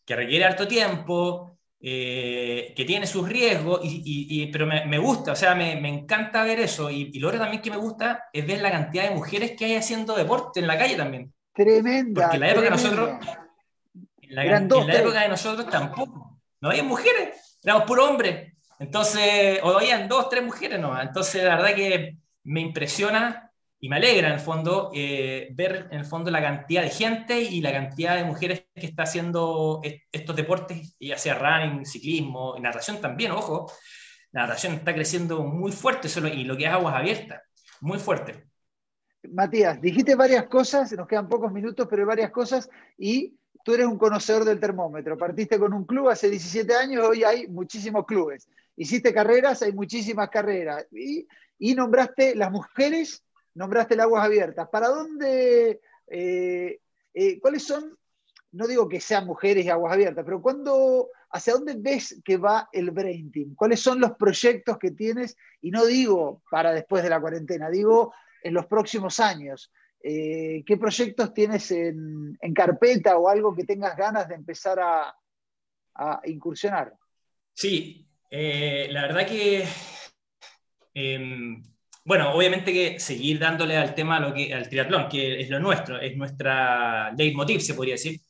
que requiere harto tiempo, eh, que tiene sus riesgos, y, pero me, gusta, o sea, me, me encanta ver eso. Y, lo otro también que me gusta es ver la cantidad de mujeres que hay haciendo deporte en la calle también. Tremenda. Porque en la época de nosotros, en la, época de nosotros tampoco, no había mujeres, éramos puro hombres. Entonces, o habían dos, tres mujeres no Entonces, la verdad que me impresiona y me alegra en el fondo eh, ver en el fondo la cantidad de gente y la cantidad de mujeres que está haciendo estos deportes, ya sea running, ciclismo, natación también, ojo, la natación está creciendo muy fuerte solo, y lo que es aguas abiertas, muy fuerte. Matías, dijiste varias cosas, nos quedan pocos minutos, pero varias cosas, y tú eres un conocedor del termómetro. Partiste con un club hace 17 años, hoy hay muchísimos clubes. Hiciste carreras, hay muchísimas carreras. Y, y nombraste las mujeres nombraste el aguas abiertas. ¿Para dónde, eh, eh, cuáles son, no digo que sean mujeres y aguas abiertas, pero hacia dónde ves que va el Brain Team? ¿Cuáles son los proyectos que tienes? Y no digo para después de la cuarentena, digo en los próximos años. Eh, ¿Qué proyectos tienes en, carpeta o algo que tengas ganas de empezar a, incursionar? Sí, la verdad que em, bueno, obviamente que seguir dándole al tema lo que, al triatlón, que es lo nuestro, es nuestra leitmotiv, se podría decir.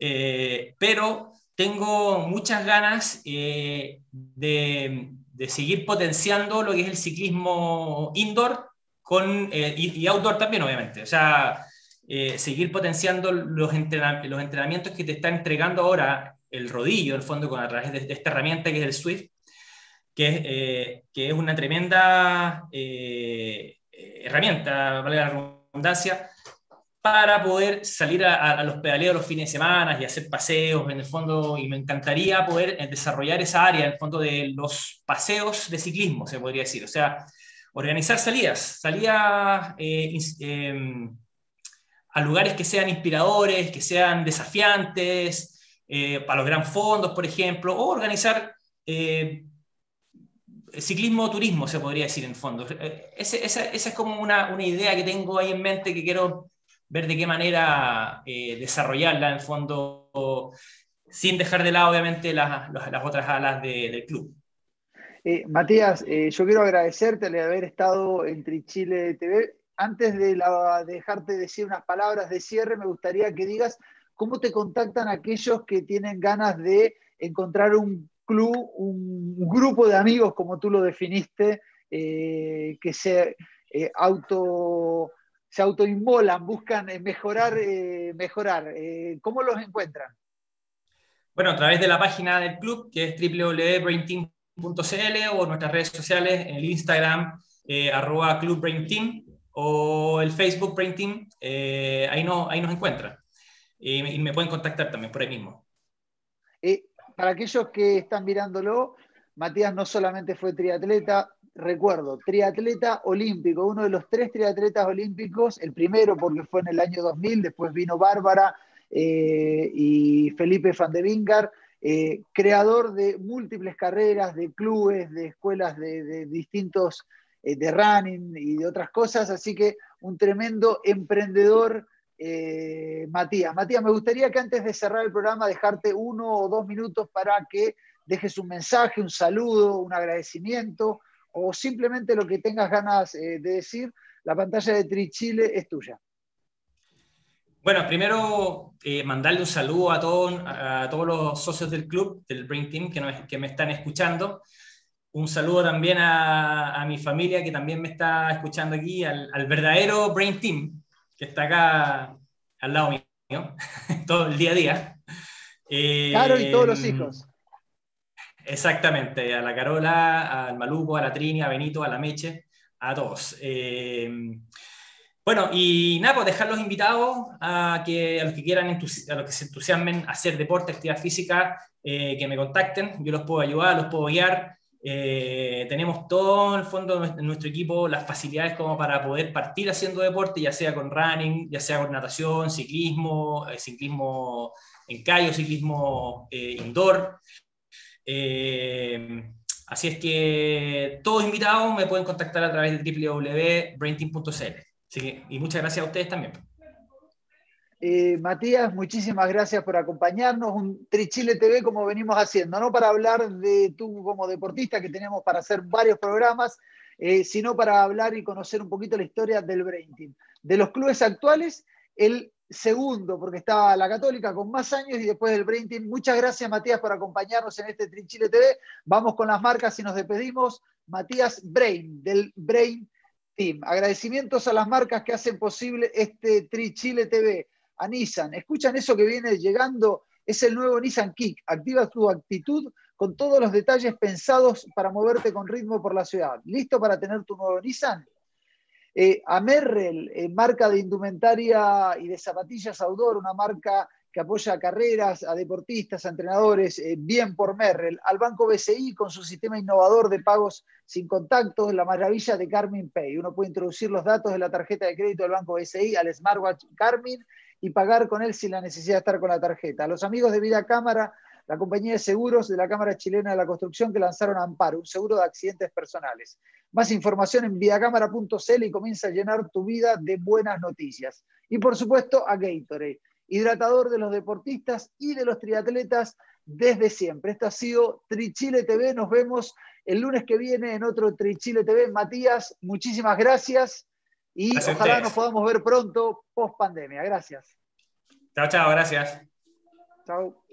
Eh, pero tengo muchas ganas eh, de, seguir potenciando lo que es el ciclismo indoor con, eh, y, outdoor también, obviamente. O sea, seguir potenciando los, los entrenamientos que te está entregando ahora el rodillo, en el fondo, con, a través de esta herramienta que es el Swift, eh, que, es una tremenda eh, herramienta, vale la redundancia, para poder salir a, los pedaleos los fines de semana y hacer paseos en el fondo, y me encantaría poder eh, desarrollar esa área en el fondo de los paseos de ciclismo, se podría decir, o sea, organizar salidas, salidas em, a lugares que sean inspiradores, que sean desafiantes, para los gran fondos, por ejemplo, o organizar ciclismo-turismo, se podría decir en fondo. Eh, esa, es como una, idea que tengo ahí en mente que quiero ver de qué manera eh, desarrollarla en fondo, sin dejar de lado, obviamente, las, otras alas del club. Eh, Matías, yo quiero agradecerte de haber estado en Trichile TV. Antes de dejarte decir unas palabras de cierre, me gustaría que digas cómo te contactan aquellos que tienen ganas de encontrar un club, un grupo de amigos, como tú lo definiste, eh, que se eh, auto se autoinmolan, buscan eh, mejorar, mejorar. ¿Cómo los encuentran? Bueno, a través de la página del club, que es www.brainteam.cl o nuestras redes sociales, el Instagram, arroba Club o el Facebook Brain ahí, no, ahí nos encuentran. y me pueden contactar también por ahí mismo para aquellos que están mirándolo, Matías no solamente fue triatleta, recuerdo, triatleta olímpico, uno de los tres triatletas olímpicos, el primero porque fue en el año 2000, después vino Bárbara eh, y Felipe van de Vingar, eh, creador de múltiples carreras, de clubes, de escuelas de, distintos, eh, de running y de otras cosas, así que un tremendo emprendedor eh, Matías. Matías, me gustaría que antes de cerrar el programa dejarte uno o dos minutos para que dejes un mensaje, un saludo, un agradecimiento o simplemente lo que tengas ganas eh, de decir. La pantalla de Trichile es tuya. Bueno, primero eh, mandarle un saludo a, todos a todos los socios del club, del Brain Team, que, me están escuchando. Un saludo también a, mi familia que también me está escuchando aquí, al verdadero Brain Team, que está acá al lado mío, todo el día a día. claro, y todos los eh, hijos. Exactamente, a la Carola, al Maluco, a la Trini, a Benito, a la Meche, a todos. Eh, bueno, y nada, pues dejarlos invitados a, que, a los que quieran, a los que se entusiasmen a hacer deporte, actividad física, eh, que me contacten, yo los puedo ayudar, los puedo guiar. Eh, tenemos todo en el fondo de nuestro equipo las facilidades como para poder partir haciendo deporte, ya sea con running, ya sea con natación, ciclismo, eh, ciclismo en callo, ciclismo eh, indoor. así es que todos invitados me pueden contactar a través de www.brainteam.cl. y muchas gracias a ustedes también. Eh, Matías, muchísimas gracias por acompañarnos. Un Trichile TV como venimos haciendo, no para hablar de tú como deportista, que tenemos para hacer varios programas, eh, sino para hablar y conocer un poquito la historia del Brain Team. De los clubes actuales, el segundo, porque estaba la Católica con más años y después del Brain Team. Muchas gracias, Matías, por acompañarnos en este Trichile TV. Vamos con las marcas y nos despedimos. Matías Brain, del Brain Team. Agradecimientos a las marcas que hacen posible este Trichile TV a Nissan. Escuchan eso que viene llegando, es el nuevo Nissan Kick. Activa tu actitud con todos los detalles pensados para moverte con ritmo por la ciudad. ¿Listo para tener tu nuevo Nissan? Eh, a Merrell, eh, marca de indumentaria y de zapatillas Outdoor, una marca que apoya a carreras, a deportistas, a entrenadores, eh, bien por Merrell, al Banco BCI con su sistema innovador de pagos sin contacto, la maravilla de Carmin Pay. Uno puede introducir los datos de la tarjeta de crédito del Banco BCI al smartwatch Carmin y pagar con él sin la necesidad de estar con la tarjeta. Los amigos de Vida Cámara, la compañía de seguros de la Cámara Chilena de la Construcción que lanzaron Amparo, un seguro de accidentes personales. Más información en vidacámara.cl y comienza a llenar tu vida de buenas noticias. Y por supuesto a Gatorade, hidratador de los deportistas y de los triatletas desde siempre. Esto ha sido Trichile TV. Nos vemos el lunes que viene en otro Trichile TV. Matías, muchísimas gracias y ojalá nos podamos ver pronto post pandemia. Gracias. Chao, chao, gracias. Chao.